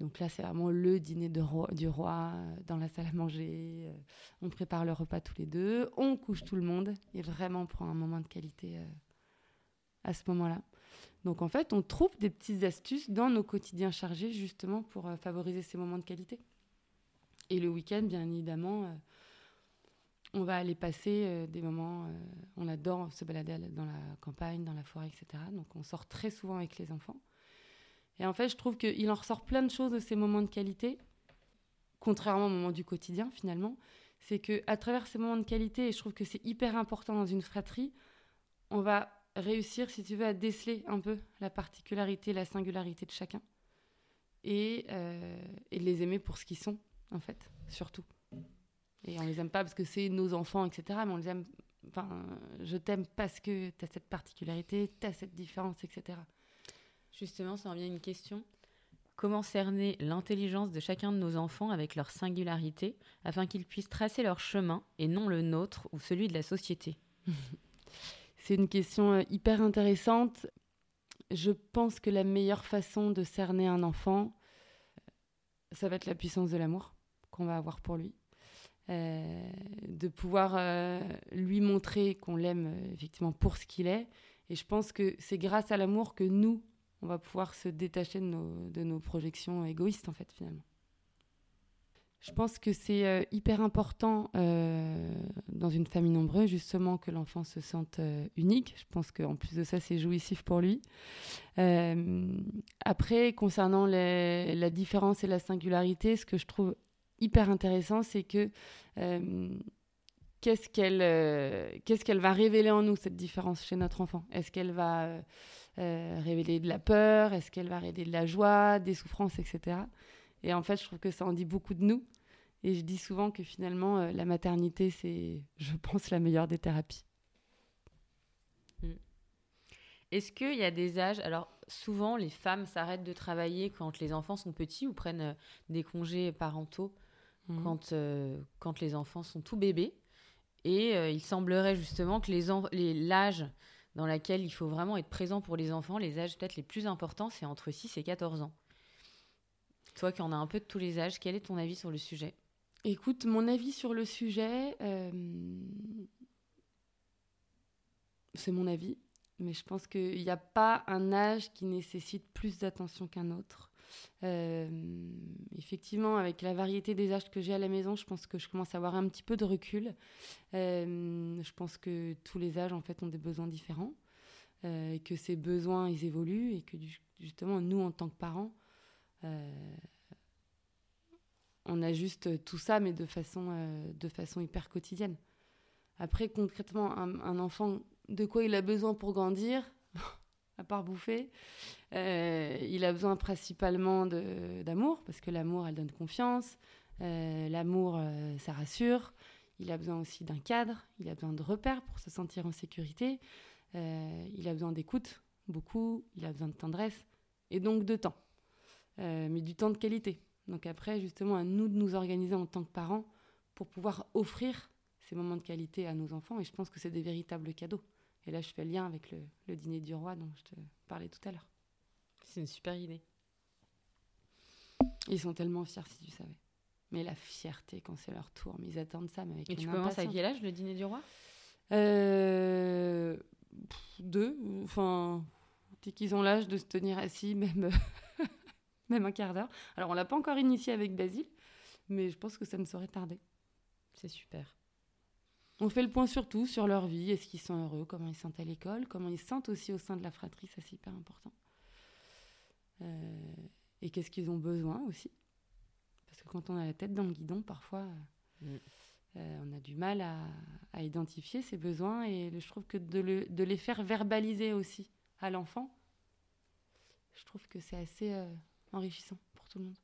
Donc là, c'est vraiment le dîner du roi euh, dans la salle à manger. Euh, on prépare le repas tous les deux, on couche tout le monde et vraiment on prend un moment de qualité à ce moment-là. Donc en fait, on trouve des petites astuces dans nos quotidiens chargés justement pour euh, favoriser ces moments de qualité. Et le week-end, bien évidemment, euh, on va aller passer euh, des moments. on adore se balader dans la campagne, dans la forêt, etc. Donc on sort très souvent avec les enfants. Et en fait, je trouve qu'il en ressort plein de choses de ces moments de qualité, contrairement aux moments du quotidien finalement. C'est que à travers ces moments de qualité, et je trouve que c'est hyper important dans une fratrie, on va réussir, si tu veux, à déceler un peu la particularité, la singularité de chacun. Et, euh, et les aimer pour ce qu'ils sont, en fait, surtout. Et on les aime pas parce que c'est nos enfants, etc. Mais on les aime. Enfin, je t'aime parce que tu as cette particularité, tu as cette différence, etc. Justement, ça en vient une question. Comment cerner l'intelligence de chacun de nos enfants avec leur singularité afin qu'ils puissent tracer leur chemin et non le nôtre ou celui de la société? C'est une question euh, hyper intéressante. Je pense que la meilleure façon de cerner un enfant, euh, ça va être la puissance de l'amour qu'on va avoir pour lui. Euh, de pouvoir lui montrer qu'on l'aime effectivement pour ce qu'il est. Et je pense que c'est grâce à l'amour que nous, on va pouvoir se détacher de nos, de nos projections égoïstes, en fait, finalement. Je pense que c'est euh, hyper important euh, dans une famille nombreuse, justement, que l'enfant se sente euh, unique. Je pense qu'en plus de ça, c'est jouissif pour lui. après, concernant la différence et la singularité, ce que je trouve hyper intéressant, c'est que qu'est-ce qu'elle qu'est-ce qu'elle va révéler en nous, cette différence chez notre enfant? Est-ce qu'elle va révéler de la peur? Est-ce qu'elle va révéler de la joie, des souffrances, etc. Et en fait, je trouve que ça en dit beaucoup de nous. Et je dis souvent que finalement, euh, la maternité, c'est, je pense, la meilleure des thérapies. Mm. Est-ce qu'il y a des âges Alors, souvent, les femmes s'arrêtent de travailler quand les enfants sont petits ou prennent euh, des congés parentaux mm. quand, euh, quand les enfants sont tout bébés? Et il semblerait justement que l'âge les, l'âge dans lequel il faut vraiment être présent pour les enfants, les âges peut-être les plus importants, c'est entre 6 et 14 ans. Toi qui en as un peu de tous les âges, quel est ton avis sur le sujet? Écoute, mon avis sur le sujet, euh, c'est mon avis, mais je pense qu'il n'y a pas un âge qui nécessite plus d'attention qu'un autre. Euh, effectivement, avec la variété des âges que j'ai à la maison, je pense que je commence à avoir un petit peu de recul. Euh, je pense que tous les âges, en fait, ont des besoins différents, que ces besoins, ils évoluent, et que justement, nous, en tant que parents, on ajuste tout ça, mais de façon, euh, hyper quotidienne. Après, concrètement, un, enfant, de quoi il a besoin pour grandir, à part bouffer euh, Il a besoin principalement d'amour, parce que l'amour, elle donne confiance. Euh, l'amour, ça rassure. Il a besoin aussi d'un cadre, il a besoin de repères pour se sentir en sécurité. il a besoin d'écoute, beaucoup. Il a besoin de tendresse et donc de temps. Mais du temps de qualité donc après, justement, à nous de nous organiser en tant que parents pour pouvoir offrir ces moments de qualité à nos enfants. Et je pense que c'est des véritables cadeaux. Et là, je fais le lien avec le, dîner du roi dont je te parlais tout à l'heure. C'est une super idée. Ils sont tellement fiers, si tu savais. Mais la fierté quand c'est leur tour, mais ils attendent ça. Mais avec Et tu commences à quel âge le dîner du roi? euh, Deux. Enfin, dès qu'ils ont l'âge de se tenir assis, même même un quart d'heure. Alors, on l'a pas encore initié avec Basile, mais je pense que ça ne saurait tarder. C'est super. On fait le point sur tout, sur leur vie, est-ce qu'ils sont heureux, comment ils se sentent à l'école, comment ils se sentent aussi au sein de la fratrie, ça c'est hyper important. Euh, et qu'est-ce qu'ils ont besoin aussi. Parce que quand on a la tête dans le guidon, parfois, mm. euh, on a du mal à, identifier ces besoins et je trouve que de, de les faire verbaliser aussi à l'enfant, je trouve que c'est assez, euh, enrichissant pour tout le monde.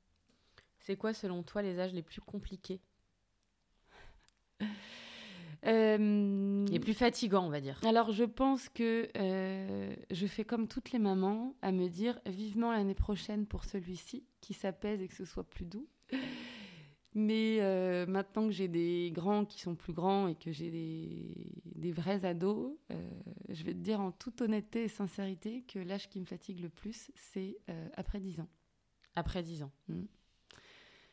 C'est quoi, selon toi, les âges les plus compliqués Euh, Les plus fatigants, on va dire. Alors, je pense que euh, je fais comme toutes les mamans à me dire vivement l'année prochaine pour celui-ci, qui s'apaise et que ce soit plus doux. Mais euh, maintenant que j'ai des grands qui sont plus grands et que j'ai des, des vrais ados, euh, je vais te dire en toute honnêteté et sincérité que l'âge qui me fatigue le plus, c'est euh, après 10 ans. Après 10 ans. Mm.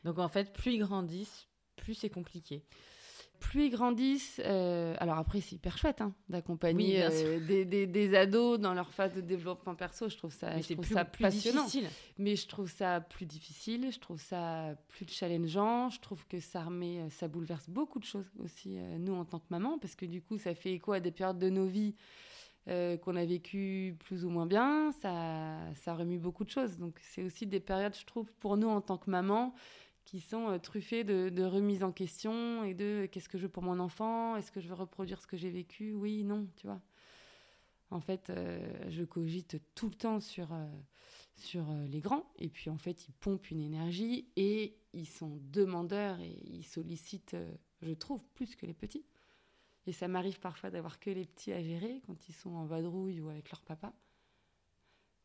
Donc en fait, plus ils grandissent, plus c'est compliqué. plus ils grandissent, euh, alors après c'est hyper chouette hein, d'accompagner euh, des, des- des ados dans leur phase de développement perso. Je trouve ça, Mais je trouve plus, ça plus passionnant. difficile. Mais je trouve ça plus difficile, je trouve ça plus challengeant, je trouve que ça remet, ça bouleverse beaucoup de choses aussi, euh, nous en tant que maman, parce que du coup ça fait écho à des périodes de nos vies euh, qu'on a vécues plus ou moins bien, ça, ça remue beaucoup de choses. Donc c'est aussi des périodes, je trouve, pour nous en tant que maman, qui sont euh, truffées de, de remise en question et de qu'est-ce que je veux pour mon enfant, est-ce que je veux reproduire ce que j'ai vécu, oui, non, tu vois. En fait, euh, je cogite tout le temps sur, euh, sur euh, les grands, et puis en fait, ils pompent une énergie et ils sont demandeurs et ils sollicitent, euh, je trouve, plus que les petits. Et ça m'arrive parfois d'avoir que les petits à gérer quand ils sont en vadrouille ou avec leur papa.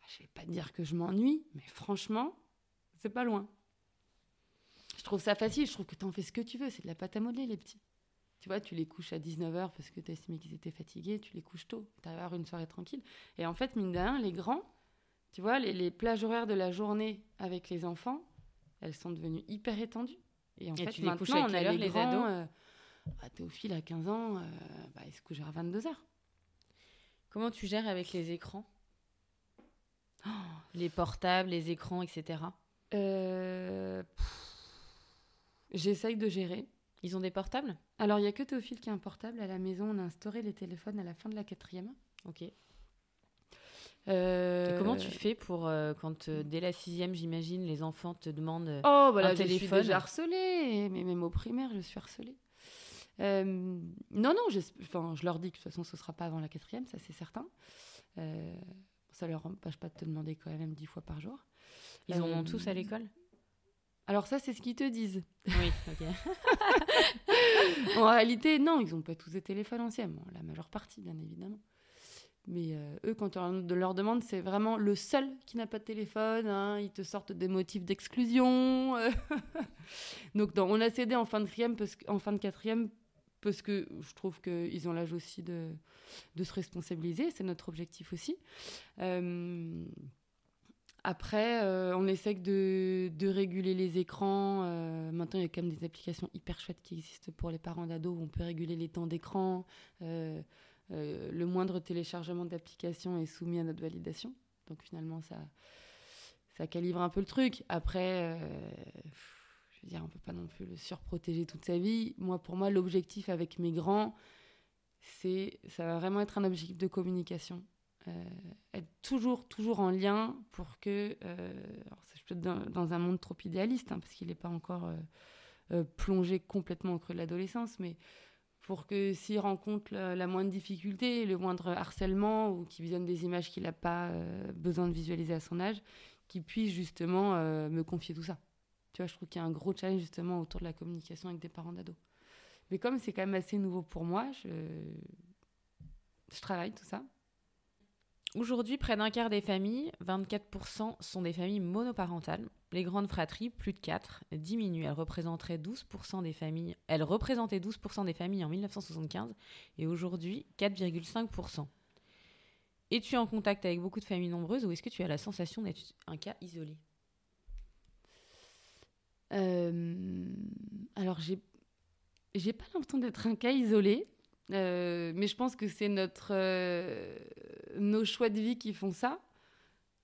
Je vais pas dire que je m'ennuie, mais franchement, c'est pas loin. Je trouve ça facile, je trouve que tu en fais ce que tu veux, c'est de la pâte à modeler, les petits. Tu vois, tu les couches à 19h parce que tu as estimé qu'ils étaient fatigués, tu les couches tôt, tu arrives à avoir une soirée tranquille. Et en fait, mine de rien, les grands, tu vois, les, les plages horaires de la journée avec les enfants, elles sont devenues hyper étendues. Et en Et fait, tu les couches maintenant, on a les les grands. ados? euh, bah, Théophile, à 15 ans, euh, bah, il se couche à 22h. Comment tu gères avec les écrans? Les portables, les écrans, etc. Euh, J'essaye de gérer. Ils ont des portables? Alors, il n'y a que Théophile qui a un portable. À la maison, on a instauré les téléphones à la fin de la quatrième. Ok. Et Euh, comment tu fais pour, euh, quand euh, dès la sixième, j'imagine, les enfants te demandent... Oh, voilà, un je suis téléphone? déjà harcelée. Mais même au primaire, je suis harcelée. Euh, non, non, je leur dis que de toute façon, ce ne sera pas avant la quatrième, ça c'est certain. Euh, ça leur empêche pas de te demander quand même dix fois par jour. Ils en Euh, ont tous à l'école? Alors ça, c'est ce qu'ils te disent. Oui, ok. en réalité, non, ils n'ont pas tous des téléphones anciens. Bon, la majeure partie, bien évidemment. Mais euh, eux, quand on leur- demande, c'est vraiment le seul qui n'a pas de téléphone. hein. Ils te sortent des motifs d'exclusion. euh. Donc, dans- on a cédé en fin de quatrième parce, en fin de quatrième parce que je trouve qu'ils ont l'âge aussi de, se responsabiliser. C'est notre objectif aussi. Euh, après, euh, on essaie de, réguler les écrans. Euh, maintenant, il y a quand même des applications hyper chouettes qui existent pour les parents d'ados où on peut réguler les temps d'écran. Le moindre téléchargement d'application est soumis à notre validation. Donc finalement, ça, ça calibre un peu le truc. Après, veux dire, on peut pas non plus le surprotéger toute sa vie. Moi, pour moi, l'objectif avec mes grands, c'est, ça va vraiment être un objectif de communication. Euh, être toujours, toujours en lien pour que, euh, alors ça, je peux être dans, un monde trop idéaliste, hein, parce qu'il n'est pas encore euh, euh, plongé complètement au creux de l'adolescence, mais pour que s'il rencontre la, la moindre difficulté, le moindre harcèlement ou qu'il visionne des images qu'il n'a pas besoin de visualiser à son âge, qu'il puisse justement me confier tout ça. Tu vois, je trouve qu'il y a un gros challenge justement autour de la communication avec des parents d'ados. Mais comme c'est quand même assez nouveau pour moi, je, travaille tout ça. Aujourd'hui, près d'un quart des familles, 24%, sont des familles monoparentales. Les grandes fratries, plus de 4, diminuent. Elles représenteraient 12% des familles. Elles représentaient 12% des familles en 1975 et aujourd'hui 4,5%. Es-tu en contact avec beaucoup de familles nombreuses ou est-ce que tu as la sensation d'être un cas isolé? Euh, alors, j'ai, j'ai pas l'impression d'être un cas isolé, euh, mais je pense que c'est notre, euh, nos choix de vie qui font ça,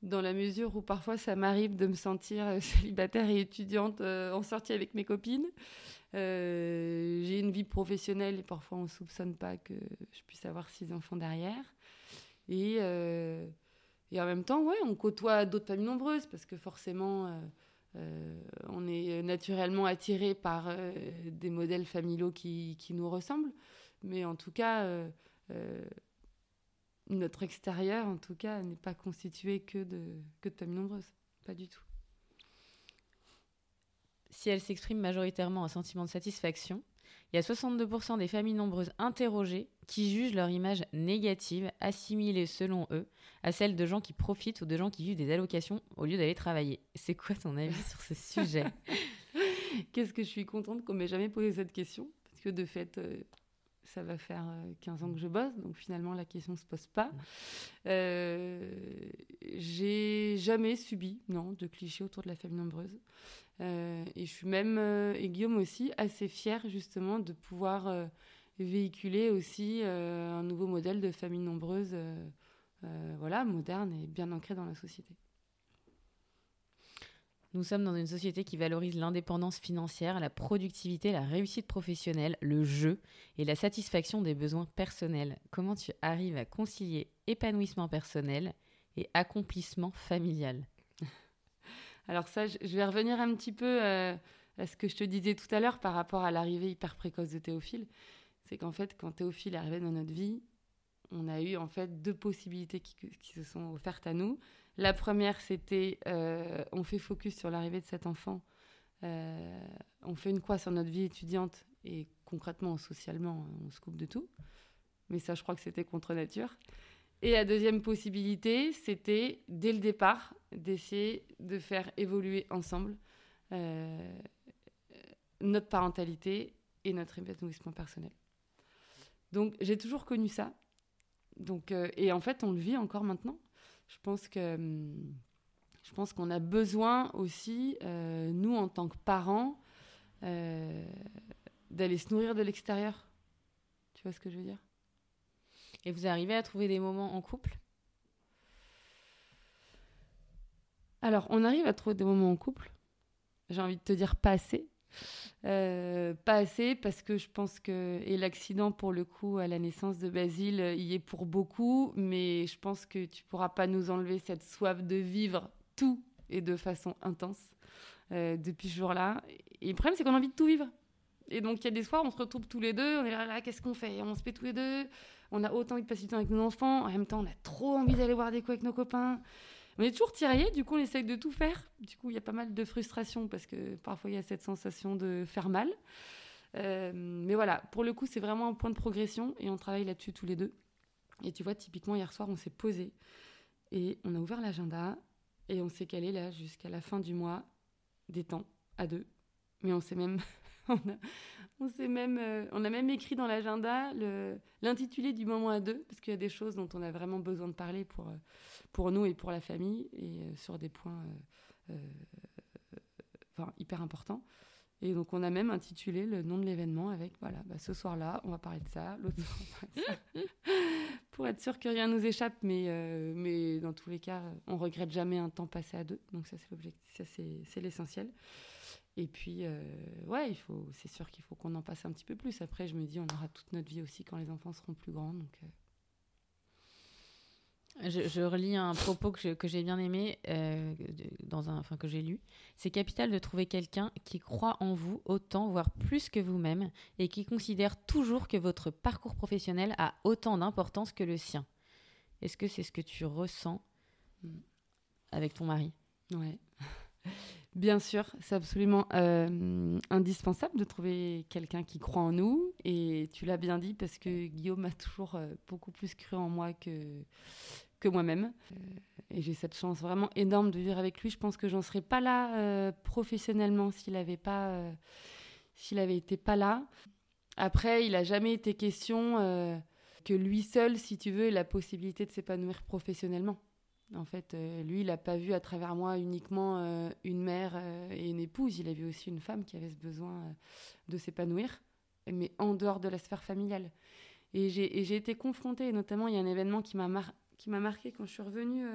dans la mesure où parfois ça m'arrive de me sentir célibataire et étudiante en sortie avec mes copines. J'ai une vie professionnelle et parfois on soupçonne pas que je puisse avoir six enfants derrière. Et, et en même temps, ouais, on côtoie d'autres familles nombreuses parce que forcément. Euh, on est naturellement attiré par euh, des modèles familiaux qui, qui, nous ressemblent, mais en tout cas, euh, notre extérieur, en tout cas, n'est pas constitué que de, que de nombreuses, pas du tout. Si elle s'exprime majoritairement un sentiment de satisfaction, il y a 62% des familles nombreuses interrogées qui jugent leur image négative, assimilée selon eux, à celle de gens qui profitent ou de gens qui vivent des allocations au lieu d'aller travailler. C'est quoi ton avis sur ce sujet? Qu'est-ce que je suis contente qu'on m'ait jamais posé cette question Parce que de fait, euh, ça va faire 15 euh, ans que je bosse, donc finalement la question ne se pose pas. Euh, j'ai jamais subi, non, de clichés autour de la famille nombreuse. Euh, et je suis même, et Guillaume aussi, assez fière justement de pouvoir véhiculer aussi un nouveau modèle de famille nombreuse, voilà, moderne et bien ancré dans la société. Nous sommes dans une société qui valorise l'indépendance financière, la productivité, la réussite professionnelle, le jeu et la satisfaction des besoins personnels. Comment tu arrives à concilier épanouissement personnel et accomplissement familial alors ça, je vais revenir un petit peu euh, à ce que je te disais tout à l'heure par rapport à l'arrivée hyper précoce de Théophile. C'est qu'en fait, quand Théophile est arrivé dans notre vie, on a eu en fait deux possibilités qui, se sont offertes à nous. La première, c'était euh, on fait focus sur l'arrivée de cet enfant, euh, on fait une croix sur notre vie étudiante et concrètement, socialement, on se coupe de tout. Mais ça, je crois que c'était contre nature. Et la deuxième possibilité, c'était dès le départ d'essayer de faire évoluer ensemble euh, notre parentalité et notre épanouissement personnel. Donc j'ai toujours connu ça. Donc, et en fait, on le vit encore maintenant. Je pense que hum, je pense qu'on a besoin aussi, euh, nous en tant que parents, d'aller se nourrir de l'extérieur. Tu vois ce que je veux dire? Et vous arrivez à trouver des moments en couple? Alors, on arrive à trouver des moments en couple. J'ai envie de te dire pas assez. Euh, pas assez parce que je pense que et l'accident pour le coup à la naissance de Basile y est pour beaucoup mais je pense que tu pourras pas nous enlever cette soif de vivre tout et de façon intense euh, depuis ce jour-là. Et le problème c'est qu'on a envie de tout vivre. Et donc il y a des soirs on se retrouve tous les deux on est là, là qu'est-ce qu'on fait? On se fait tous les deux on a autant envie de passer du temps avec nos enfants, en même temps, on a trop envie d'aller voir des coups avec nos copains. On est toujours tiraillés, du coup, on essaye de tout faire. Du coup, il y a pas mal de frustration parce que parfois, il y a cette sensation de faire mal. Euh, mais voilà, pour le coup, c'est vraiment un point de progression et on travaille là-dessus tous les deux. Et tu vois, typiquement, hier soir, on s'est posé et on a ouvert l'agenda et on s'est calé là jusqu'à la fin du mois des temps à deux. Mais on s'est même, euh, on a même écrit dans l'agenda l'intitulé du moment à deux, parce qu'il y a des choses dont on a vraiment besoin de parler pour, euh, pour nous et pour la famille, et euh, sur des points hyper importants. Et donc, on a même intitulé le nom de l'événement avec, voilà, bah, ce soir-là, on va parler de ça, l'autre soir, pour être sûr que rien nous échappe, mais, mais dans tous les cas, on regrette jamais un temps passé à deux. Donc, ça, c'est l'objectif, ça, c'est l'essentiel. Et puis, euh, ouais, il faut, c'est sûr qu'il faut qu'on en passe un petit peu plus. Après, je me dis, on aura toute notre vie aussi quand les enfants seront plus grands. Donc, euh. je, relis un propos que, que j'ai bien aimé, euh, dans un, enfin, que j'ai lu. C'est capital de trouver quelqu'un qui croit en vous autant, voire plus que vous-même, et qui considère toujours que votre parcours professionnel a autant d'importance que le sien. Est-ce que c'est ce que tu ressens mm. avec ton mari? Ouais. Bien sûr, c'est absolument euh, indispensable de trouver quelqu'un qui croit en nous. Et tu l'as bien dit parce que Guillaume a toujours euh, beaucoup plus cru en moi que, moi-même. Euh, et j'ai cette chance vraiment énorme de vivre avec lui. Je pense que j'en serais pas là professionnellement s'il avait pas, s'il avait été pas là. Après, il a jamais été question que lui seul, si tu veux, ait la possibilité de s'épanouir professionnellement. En fait, euh, lui, il n'a pas vu à travers moi uniquement euh, une mère euh, et une épouse, il a vu aussi une femme qui avait ce besoin de s'épanouir, mais en dehors de la sphère familiale. Et j'ai été confrontée, notamment, il y a un événement qui m'a marqué quand je suis revenue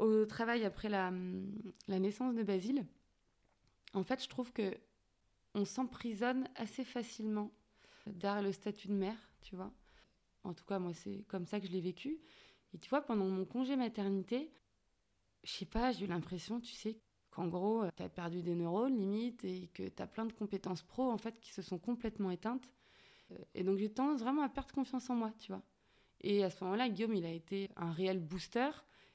au travail après la, la, naissance de Basile. En fait, je trouve que on s'emprisonne assez facilement derrière le statut de mère, tu vois. En tout cas, moi, c'est comme ça que je l'ai vécu. Et tu vois, pendant mon congé maternité, je sais pas, j'ai eu l'impression, tu sais, qu'en gros, euh, tu as perdu des neurones limite et que tu as plein de compétences pro en fait qui se sont complètement éteintes. Euh, et donc j'ai tendance vraiment à perdre confiance en moi, tu vois. Et à ce moment-là, Guillaume, il a été un réel booster.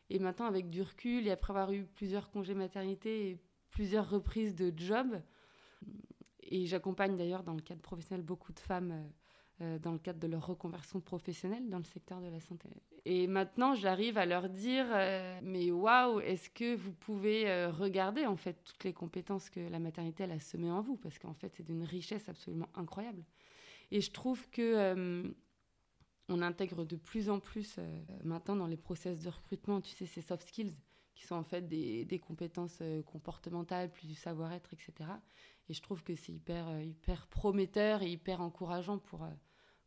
Et maintenant, avec du recul et après avoir eu plusieurs congés maternité et plusieurs reprises de job. Et j'accompagne d'ailleurs dans le cadre professionnel beaucoup de femmes euh, dans le cadre de leur reconversion professionnelle dans le secteur de la santé. Et maintenant, j'arrive à leur dire, euh, mais waouh, est-ce que vous pouvez regarder en fait toutes les compétences que la maternité a semées en vous, parce qu'en fait c'est d'une richesse absolument incroyable. Et je trouve que on intègre de plus en plus maintenant dans les process de recrutement, tu sais, ces soft skills qui sont en fait des, des compétences comportementales, plus du savoir-être, etc. Et je trouve que c'est hyper, euh, hyper prometteur et hyper encourageant pour, euh,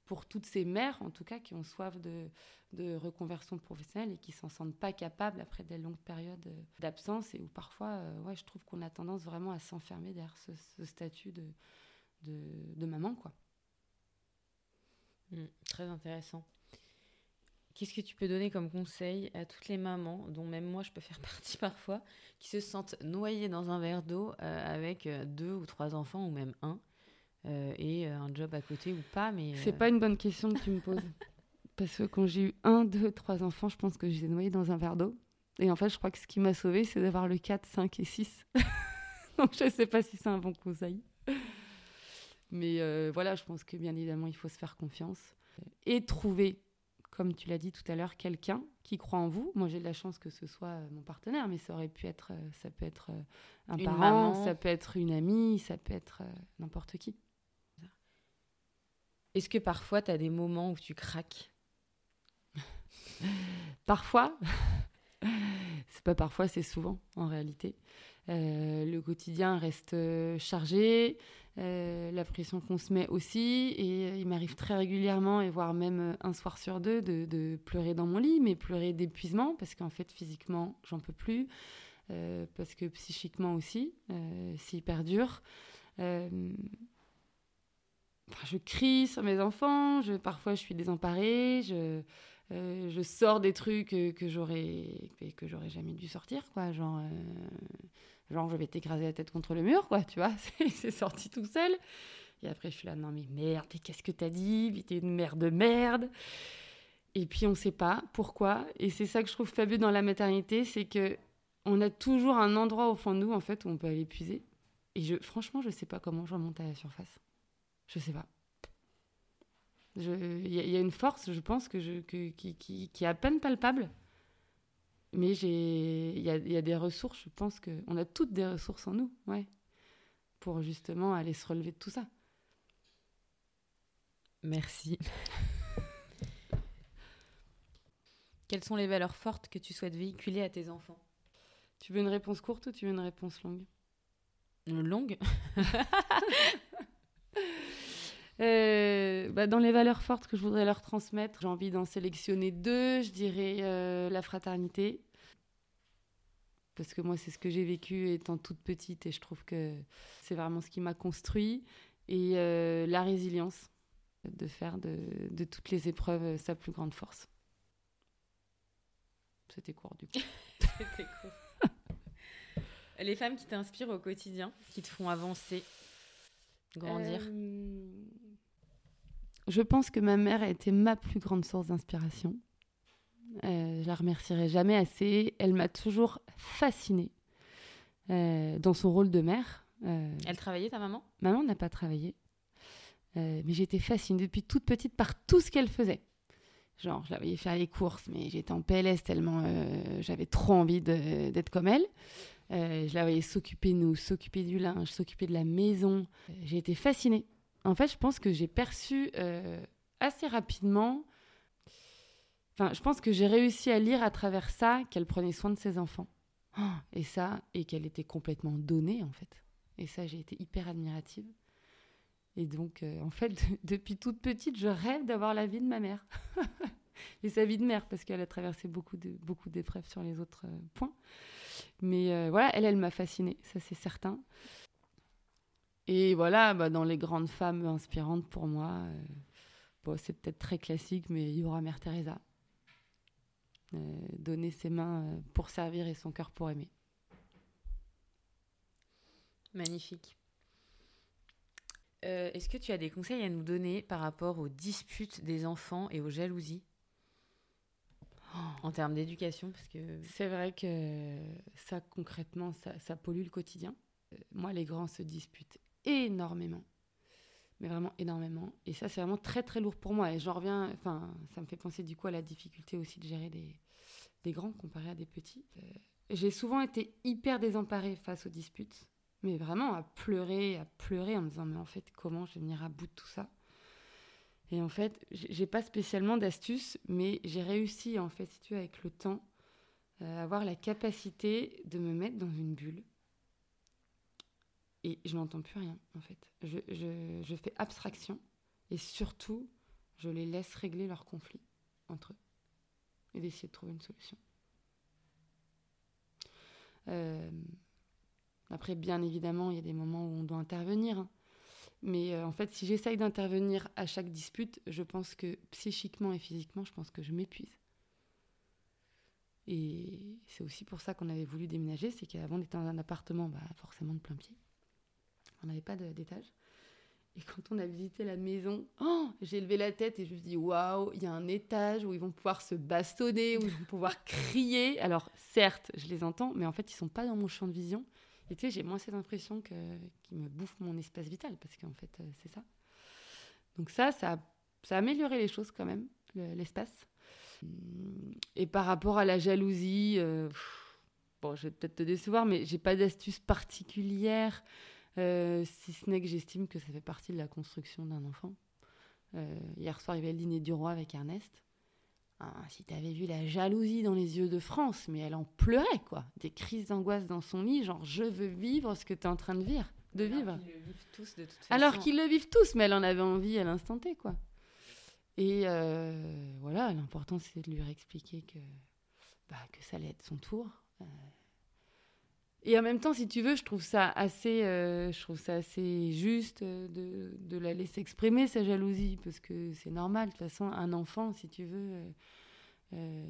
pour toutes ces mères, en tout cas, qui ont soif de, reconversion professionnelle et qui s'en sentent pas capables après des longues périodes euh, d'absence et où parfois, ouais, je trouve qu'on a tendance vraiment à s'enfermer derrière ce, statut de, maman, quoi. Mmh, très intéressant. Qu'est-ce que tu peux donner comme conseil à toutes les mamans, dont même moi je peux faire partie parfois, qui se sentent noyées dans un verre d'eau euh, avec euh, deux ou trois enfants ou même un euh, et un job à côté ou pas mais C'est pas une bonne question que tu me poses. Parce que quand j'ai eu un, deux, trois enfants, je pense que j'étais noyée dans un verre d'eau. Et en fait, je crois que ce qui m'a sauvée, c'est d'avoir le 4, 5 et 6. Donc je sais pas si c'est un bon conseil. Mais voilà, je pense que bien évidemment, il faut se faire confiance et trouver comme tu l'as dit tout à l'heure, quelqu'un qui croit en vous. Moi, j'ai de la chance que ce soit euh, mon partenaire, mais ça aurait pu être, euh, ça peut être euh, un parent, ça peut être une amie, ça peut être n'importe qui. Est-ce que parfois, tu as des moments où tu craques? Parfois. c'est pas parfois, c'est souvent, en réalité. le quotidien reste chargé. Euh, la pression qu'on se met aussi. Et euh, il m'arrive très régulièrement, et voire même euh, un soir sur deux, de, pleurer dans mon lit, mais pleurer d'épuisement, parce qu'en fait, physiquement, j'en peux plus, parce que psychiquement aussi, c'est hyper dur. Je crie sur mes enfants, parfois je suis désemparée, je, je sors des trucs que j'aurais que j'aurais jamais dû sortir, quoi. Genre, genre je vais t'écraser la tête contre le mur, quoi, tu vois, c'est sorti tout seul. Et après, je suis là, non mais merde, qu'est-ce que t'as dit? T'es une mère de merde. Et puis on sait pas pourquoi. Et c'est ça que je trouve fabuleux dans la maternité, c'est que on a toujours un endroit au fond de nous, en fait, où on peut aller puiser. Et je, franchement, je sais pas comment je remonte à la surface. Je sais pas. Il y, a une force, je pense, que je, que, qui, qui, qui est à peine palpable mais il y a, y a, des ressources, je pense qu'on a toutes des ressources en nous, ouais, pour justement aller se relever de tout ça. Merci. Quelles sont les valeurs fortes que tu souhaites véhiculer à tes enfants? Tu veux une réponse courte ou tu veux une réponse longue? Longue euh, bah, dans les valeurs fortes que je voudrais leur transmettre, j'ai envie d'en sélectionner deux. Je dirais euh, la fraternité. Parce que moi, c'est ce que j'ai vécu étant toute petite et je trouve que c'est vraiment ce qui m'a construit. Et euh, la résilience, de faire de, de, toutes les épreuves sa plus grande force. C'était court du coup. C'était court. les femmes qui t'inspirent au quotidien, qui te font avancer, grandir je pense que ma mère a été ma plus grande source d'inspiration. Euh, je la remercierai jamais assez. Elle m'a toujours fascinée euh, dans son rôle de mère. Euh, Elle travaillait, ta maman? Maman n'a pas travaillé. mais j'étais fascinée depuis toute petite par tout ce qu'elle faisait. Genre, je la voyais faire les courses, mais j'étais en PLS tellement j'avais trop envie d'être comme elle. je la voyais s'occuper de nous, s'occuper du linge, s'occuper de la maison. J'ai été fascinée. En fait, je pense que j'ai perçu euh, assez rapidement. Enfin, je pense que j'ai réussi à lire à travers ça qu'elle prenait soin de ses enfants. et ça, et qu'elle était complètement donnée, en fait. Et ça, j'ai été hyper admirative. Et donc, euh, en fait, depuis toute petite, je rêve d'avoir la vie de ma mère. et sa vie de mère, parce qu'elle a traversé beaucoup de beaucoup d'épreuves sur les autres euh, points. Mais voilà, elle, elle m'a fascinée, ça c'est certain. Et voilà, bah, dans les grandes femmes inspirantes pour moi, euh, bon, c'est peut-être très classique, mais il y aura Mère Teresa. Euh, donner ses mains euh, pour servir et son cœur pour aimer. Magnifique. Est-ce que tu as des conseils à nous donner par rapport aux disputes des enfants et aux jalousies? En termes d'éducation, parce que. C'est vrai que ça, concrètement, ça, ça pollue le quotidien. Moi, les grands se disputent énormément. Mais vraiment énormément. Et ça, c'est vraiment très, très lourd pour moi. Et j'en reviens. Enfin, ça me fait penser du coup à la difficulté aussi de gérer des, des grands comparé à des petits. Euh, j'ai souvent été hyper désemparée face aux disputes. Mais vraiment à pleurer, à pleurer en me disant, mais en fait, comment je vais venir à bout de tout ça? Et en fait, j'ai pas spécialement d'astuces, mais j'ai réussi, en fait, si tu veux, avec le temps, euh, à avoir la capacité de me mettre dans une bulle. Et je n'entends plus rien, en fait. Je, je, je, fais abstraction et surtout, je les laisse régler leurs conflits entre eux et d'essayer de trouver une solution. Euh, après, bien évidemment, il y a des moments où on doit intervenir. Hein. Mais euh, en fait, si j'essaye d'intervenir à chaque dispute, je pense que psychiquement et physiquement, je pense que je m'épuise. Et c'est aussi pour ça qu'on avait voulu déménager, c'est qu'avant on était dans un appartement, bah, forcément de plein pied. On n'avait pas d'étage. Et quand on a visité la maison, oh, j'ai levé la tête et je me suis dit, waouh, il y a un étage où ils vont pouvoir se bastonner, où ils vont pouvoir crier. Alors certes, je les entends, mais en fait, ils sont pas dans mon champ de vision. Et tu sais, j'ai moins cette impression qu'ils me bouffent mon espace vital, parce qu'en fait, euh, c'est ça. Donc ça, ça a, ça a amélioré les choses quand même, l'espace. Hum, et par rapport à la jalousie, euh, bon, je vais peut-être te décevoir, mais j'ai pas d'astuce particulière, euh, si ce n'est que j'estime que ça fait partie de la construction d'un enfant. hier soir, il y avait le dîner du roi avec Ernest. Ah, si tu avais vu la jalousie dans les yeux de France, mais elle en pleurait, quoi. Des crises d'angoisse dans son lit, genre je veux vivre ce que tu es en train de vivre. De Alors vivre. Qu'ils le vivent tous, de toute façon. Alors qu'ils le vivent tous, mais elle en avait envie à l'instant T, quoi. Et euh, voilà, l'important c'est de lui réexpliquer que, bah, que ça allait être son tour. Euh, et en même temps, si tu veux, je trouve ça assez, euh, je trouve ça assez juste de, de, la laisser exprimer sa jalousie, parce que c'est normal. De toute façon, un enfant, si tu veux, euh, euh,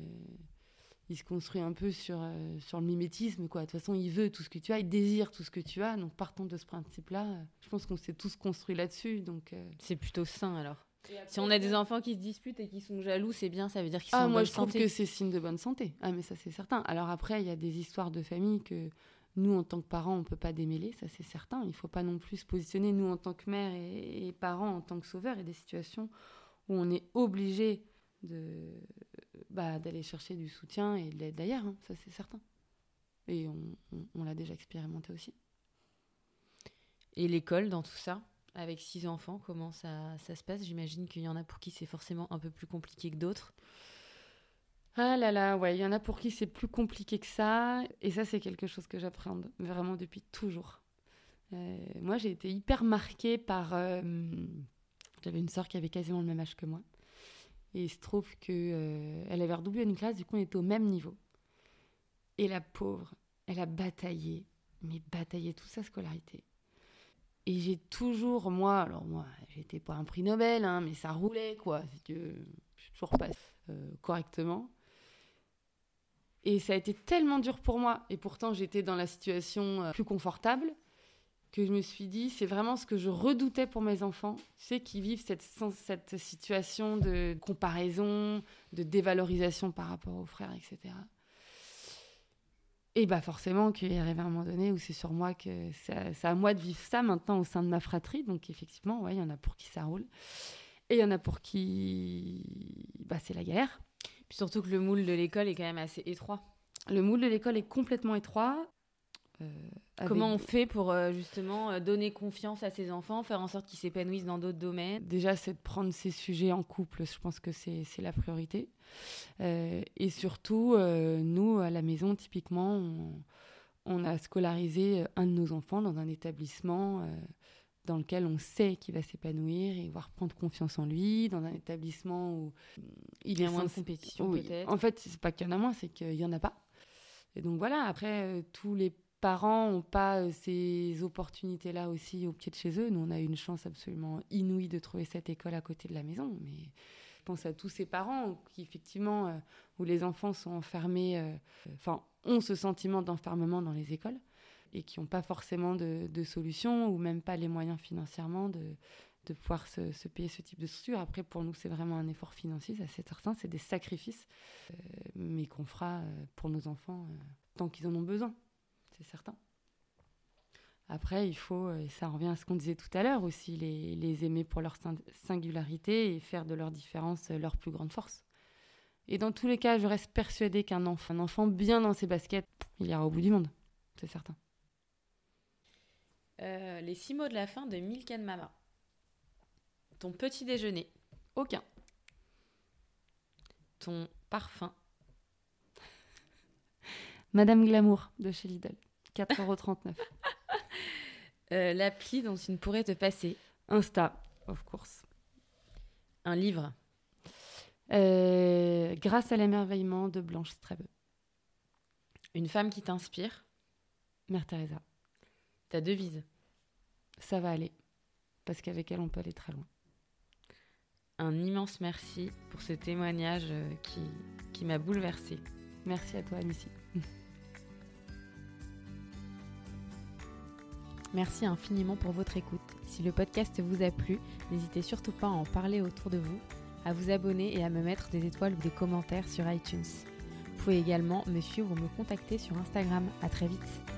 il se construit un peu sur, sur le mimétisme. Quoi. De toute façon, il veut tout ce que tu as, il désire tout ce que tu as. Donc, partons de ce principe-là. Je pense qu'on s'est tous construits là-dessus. Donc, c'est plutôt sain alors. si on a des enfants qui se disputent et qui sont jaloux, c'est bien, ça veut dire qu'ils ah, sont en moi, bonne je trouve que c'est signe de bonne santé. Ah, mais ça, c'est certain. Alors après, il y a des histoires de famille que nous, en tant que parents, on ne peut pas démêler, ça c'est certain. Il ne faut pas non plus se positionner, nous, en tant que mère et, parents, en tant que sauveurs, et des situations où on est obligé bah, d'aller chercher du soutien et de l'aide d'ailleurs, hein, ça c'est certain. Et on, l'a déjà expérimenté aussi. Et l'école dans tout ça avec six enfants, comment ça, ça se passe? J'imagine qu'il y en a pour qui c'est forcément un peu plus compliqué que d'autres. Ah là là, ouais, il y en a pour qui c'est plus compliqué que ça. Et ça, c'est quelque chose que j'appréhende vraiment depuis toujours. Euh, moi, j'ai été hyper marquée par. Euh, j'avais une sœur qui avait quasiment le même âge que moi. Et il se trouve qu'elle euh, elle avait redoublé une classe, du coup, on était au même niveau. Et la pauvre, elle a bataillé, mais bataillé toute sa scolarité. Et j'ai toujours, moi, alors moi, j'étais pas un prix Nobel, hein, mais ça roulait, quoi. Si tu je suis toujours pas correctement. Et ça a été tellement dur pour moi. Et pourtant, j'étais dans la situation euh, plus confortable que je me suis dit, c'est vraiment ce que je redoutais pour mes enfants. Tu sais, qui vivent cette, situation de comparaison, de dévalorisation par rapport aux frères, etc. Et bah forcément qu'il arrive un moment donné où c'est sur moi que c'est à moi de vivre ça maintenant au sein de ma fratrie. Donc effectivement, il y en a pour qui ça roule. Et il y en a pour qui bah, c'est la guerre. Puis surtout que le moule de l'école est quand même assez étroit. Le moule de l'école est complètement étroit. Euh, Comment on fait pour euh, justement euh, donner confiance à ses enfants, faire en sorte qu'ils s'épanouissent dans d'autres domaines? Déjà, c'est de prendre ces sujets en couple, je pense que c'est la priorité. et surtout, nous, à la maison, typiquement, on, on, a scolarisé un de nos enfants dans un établissement dans lequel on sait qu'il va s'épanouir et voir prendre confiance en lui, dans un établissement où il y a moins de compétition peut-être. En fait, c'est pas qu'il y en a moins, c'est qu'il y en a pas. Et donc voilà, après, euh, tous les parents n'ont pas euh, ces opportunités-là aussi au pied de chez eux. Nous, on a eu une chance absolument inouïe de trouver cette école à côté de la maison. Mais je pense à tous ces parents qui, effectivement, euh, où les enfants sont enfermés, enfin, ont ce sentiment d'enfermement dans les écoles et qui n'ont pas forcément de, de, solution ou même pas les moyens financièrement de, pouvoir se, payer ce type de structure. Après, pour nous, c'est vraiment un effort financier, ça c'est certain, c'est des sacrifices, euh, mais qu'on fera euh, pour nos enfants euh, tant qu'ils en ont besoin, c'est certain. Après, il faut, et ça revient à ce qu'on disait tout à l'heure aussi, les, aimer pour leur singularité et faire de leur différence leur plus grande force. Et dans tous les cas, je reste persuadée qu'un enfant, enfant bien dans ses baskets, il ira au bout du monde, c'est certain. Les six mots de la fin de Milkan Mama. Ton petit déjeuner. Aucun. Ton parfum. Madame Glamour de chez Lidl. 4,39€. euh, L'appli dont tu ne pourrais te passer. Insta, of course. Un livre. Euh, grâce à l'émerveillement de Blanche Strebe. Une femme qui t'inspire. Mère Teresa. Ta devise. Ça va aller. Parce qu'avec elle, on peut aller très loin un immense merci pour ce témoignage euh, qui, qui m'a bouleversée. Merci à toi, Amici. Merci infiniment pour votre écoute. Si le podcast vous a plu, n'hésitez surtout pas à en parler autour de vous, à vous abonner et à me mettre des étoiles ou des commentaires sur iTunes. Vous pouvez également me suivre ou me contacter sur Instagram. À très vite.